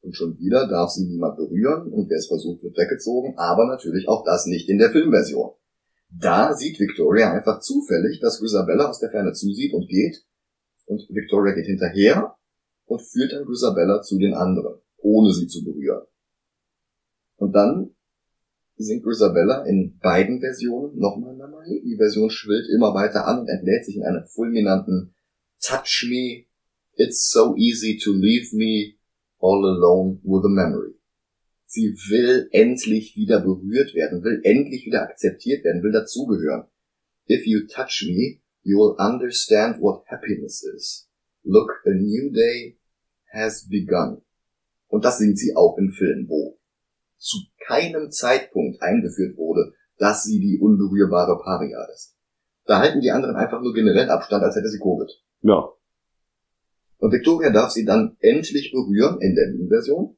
Und schon wieder darf sie niemand berühren und wer es versucht, wird weggezogen, aber natürlich auch das nicht in der Filmversion. Da sieht Victoria einfach zufällig, dass Grisabella aus der Ferne zusieht und geht und Victoria geht hinterher und führt dann Grisabella zu den anderen, ohne sie zu berühren. Und dann singt Grisabella in beiden Versionen nochmal Memory. Die Version schwillt immer weiter an und entlädt sich in einem fulminanten Touch me, it's so easy to leave me all alone with a memory. Sie will endlich wieder berührt werden, will endlich wieder akzeptiert werden, will dazugehören. If you touch me, you will understand what happiness is. Look, a new day has begun. Und das singt sie auch im Film, wo zu keinem Zeitpunkt eingeführt wurde, dass sie die unberührbare Paria ist. Da halten die anderen einfach nur generell Abstand, als hätte sie Covid. Ja. Und Victoria darf sie dann endlich berühren in der Bühnenversion.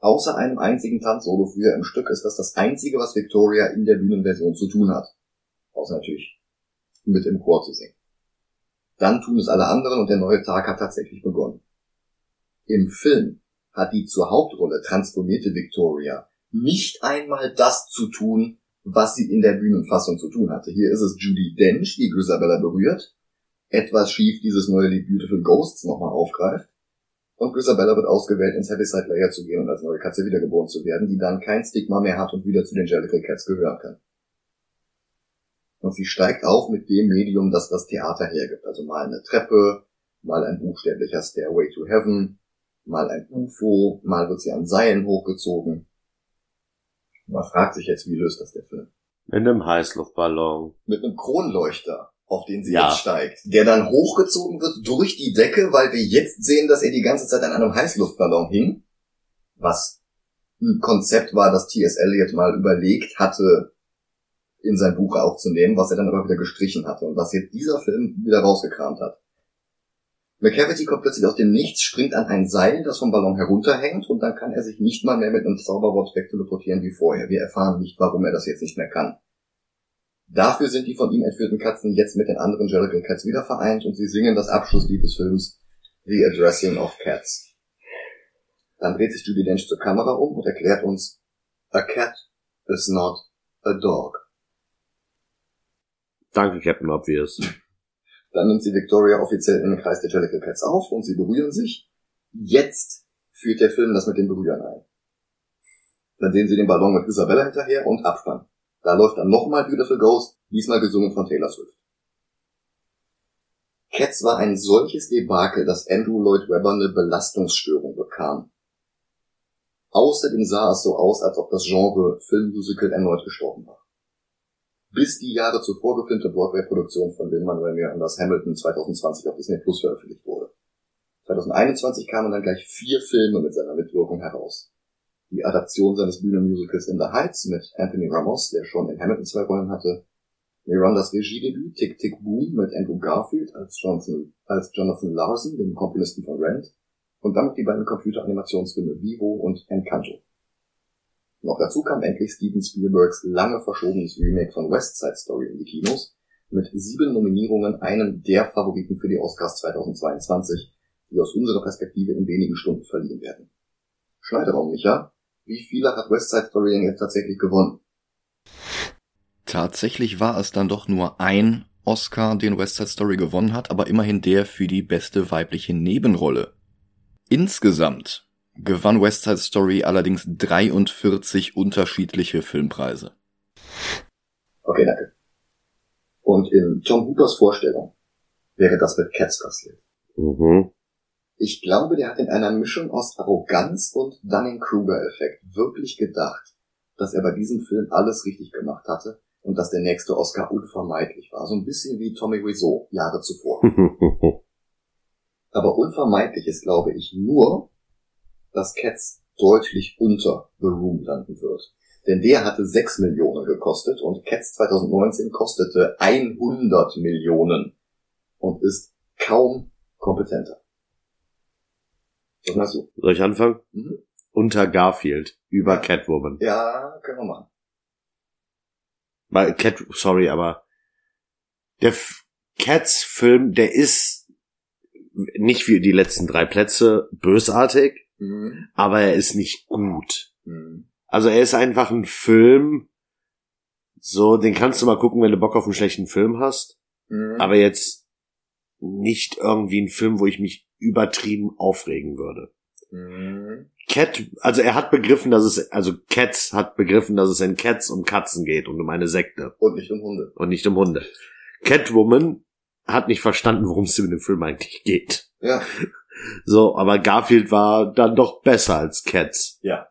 Außer einem einzigen Tanzsolo früher im Stück ist das das einzige, was Victoria in der Bühnenversion zu tun hat. Außer natürlich mit im Chor zu singen. Dann tun es alle anderen und der neue Tag hat tatsächlich begonnen. Im Film hat die zur Hauptrolle transformierte Victoria nicht einmal das zu tun, was sie in der Bühnenfassung zu tun hatte. Hier ist es Judy Dench, die Grisabella berührt, etwas schief dieses neue Lied Beautiful Ghosts nochmal aufgreift. Und Grisabella wird ausgewählt, ins Heaviside Layer zu gehen und als neue Katze wiedergeboren zu werden, die dann kein Stigma mehr hat und wieder zu den Jellicle Cats gehören kann. Und sie steigt auf mit dem Medium, das das Theater hergibt. Also mal eine Treppe, mal ein buchstäblicher Stairway to Heaven, mal ein UFO, mal wird sie an Seilen hochgezogen. Man fragt sich jetzt, wie löst das der Film? In einem Heißluftballon. mit einem Kronleuchter, auf den sie Ja. jetzt steigt, der dann hochgezogen wird durch die Decke, weil wir jetzt sehen, dass er die ganze Zeit an einem Heißluftballon hing, was ein Konzept war, das T.S. Eliot mal überlegt hatte, in sein Buch aufzunehmen, was er dann aber wieder gestrichen hatte und was jetzt dieser Film wieder rausgekramt hat. McCavity kommt plötzlich aus dem Nichts, springt an ein Seil, das vom Ballon herunterhängt und dann kann er sich nicht mal mehr mit einem Zauberwort wegteleportieren wie vorher. Wir erfahren nicht, warum er das jetzt nicht mehr kann. Dafür sind die von ihm entführten Katzen jetzt mit den anderen Jellicle Cats wieder vereint und sie singen das Abschlusslied des Films The Addressing of Cats. Dann dreht sich Judy Dench zur Kamera um und erklärt uns, A cat is not a dog. Danke, Captain Obvious. Dann nimmt sie Victoria offiziell in den Kreis der Jellicle Cats auf und sie berühren sich. Jetzt führt der Film das mit dem Berühren ein. Dann sehen sie den Ballon mit Isabella hinterher und Abspann. Da läuft dann nochmal Beautiful Ghost, diesmal gesungen von Taylor Swift. Cats war ein solches Debakel, dass Andrew Lloyd Webber eine Belastungsstörung bekam. Außerdem sah es so aus, als ob das Genre Filmmusical erneut gestorben war. Bis die Jahre zuvor gefilmte Broadway-Produktion von Lin-Manuel Mirandas Hamilton 2020 auf Disney Plus veröffentlicht wurde. 2021 kamen dann gleich vier Filme mit seiner Mitwirkung heraus. Die Adaption seines Bühnenmusicals In the Heights mit Anthony Ramos, der schon in Hamilton zwei Rollen hatte, Mirandas Regiedebüt Tick Tick Boom mit Andrew Garfield als Jonathan, als Jonathan Larson, dem Komponisten von Rent, und damit die beiden Computeranimationsfilme Vivo und Encanto. Noch dazu kam endlich Steven Spielbergs lange verschobenes Remake von West Side Story in die Kinos, mit sieben Nominierungen einem der Favoriten für die Oscars 2022, die aus unserer Perspektive in wenigen Stunden verliehen werden. Schneiderraum, Micha, wie viele hat West Side Story denn jetzt tatsächlich gewonnen? Tatsächlich war es dann doch nur ein Oscar, den West Side Story gewonnen hat, aber immerhin der für die beste weibliche Nebenrolle. Insgesamt gewann West Side Story allerdings 43 unterschiedliche Filmpreise. Okay, danke. Und in Tom Hoopers Vorstellung wäre das mit Cats passiert. Mhm. Ich glaube, der hat in einer Mischung aus Arroganz und Dunning-Kruger-Effekt wirklich gedacht, dass er bei diesem Film alles richtig gemacht hatte und dass der nächste Oscar unvermeidlich war. So ein bisschen wie Tommy Wiseau Jahre zuvor. Aber unvermeidlich ist, glaube ich, nur, dass Cats deutlich unter The Room landen wird. Denn der hatte 6 Millionen gekostet und Cats 2019 kostete 100 Millionen und ist kaum kompetenter. Was meinst du? Soll ich anfangen? Mhm. Unter Garfield über Catwoman. Ja, können wir machen. Weil Cat, sorry, aber der F Cats-Film, der ist nicht wie die letzten drei Plätze bösartig, Mhm. aber er ist nicht gut. Mhm. Also er ist einfach ein Film, so, den kannst du mal gucken, wenn du Bock auf einen schlechten Film hast, Mhm. aber jetzt nicht irgendwie ein Film, wo ich mich übertrieben aufregen würde. Mhm. Cat, also er hat begriffen, dass es, also Cats hat begriffen, dass es in Cats um Katzen geht und um eine Sekte Und nicht um Hunde. und nicht um Hunde. Catwoman hat nicht verstanden, worum es in dem Film eigentlich geht. Ja. So, aber Garfield war dann doch besser als Cats. Ja.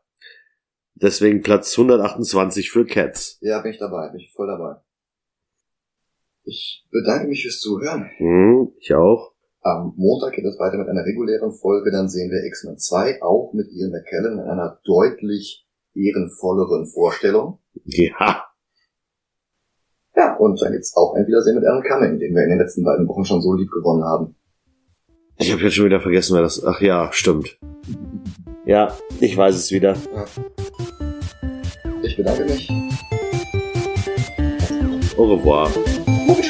Deswegen Platz 128 für Cats. Ja, bin ich dabei, bin ich voll dabei. Ich bedanke mich fürs Zuhören. Hm, ich auch. Am Montag geht es weiter mit einer regulären Folge, dann sehen wir X-Men 2, auch mit Ian McKellen in einer deutlich ehrenvolleren Vorstellung. Ja. Ja, und dann gibt's auch ein Wiedersehen mit Alan Cumming, den wir in den letzten beiden Wochen schon so lieb gewonnen haben. Ich habe jetzt schon wieder vergessen, wer das. Ach ja, stimmt. Ja, ich weiß es wieder. Ich bedanke mich. Au revoir. Mucki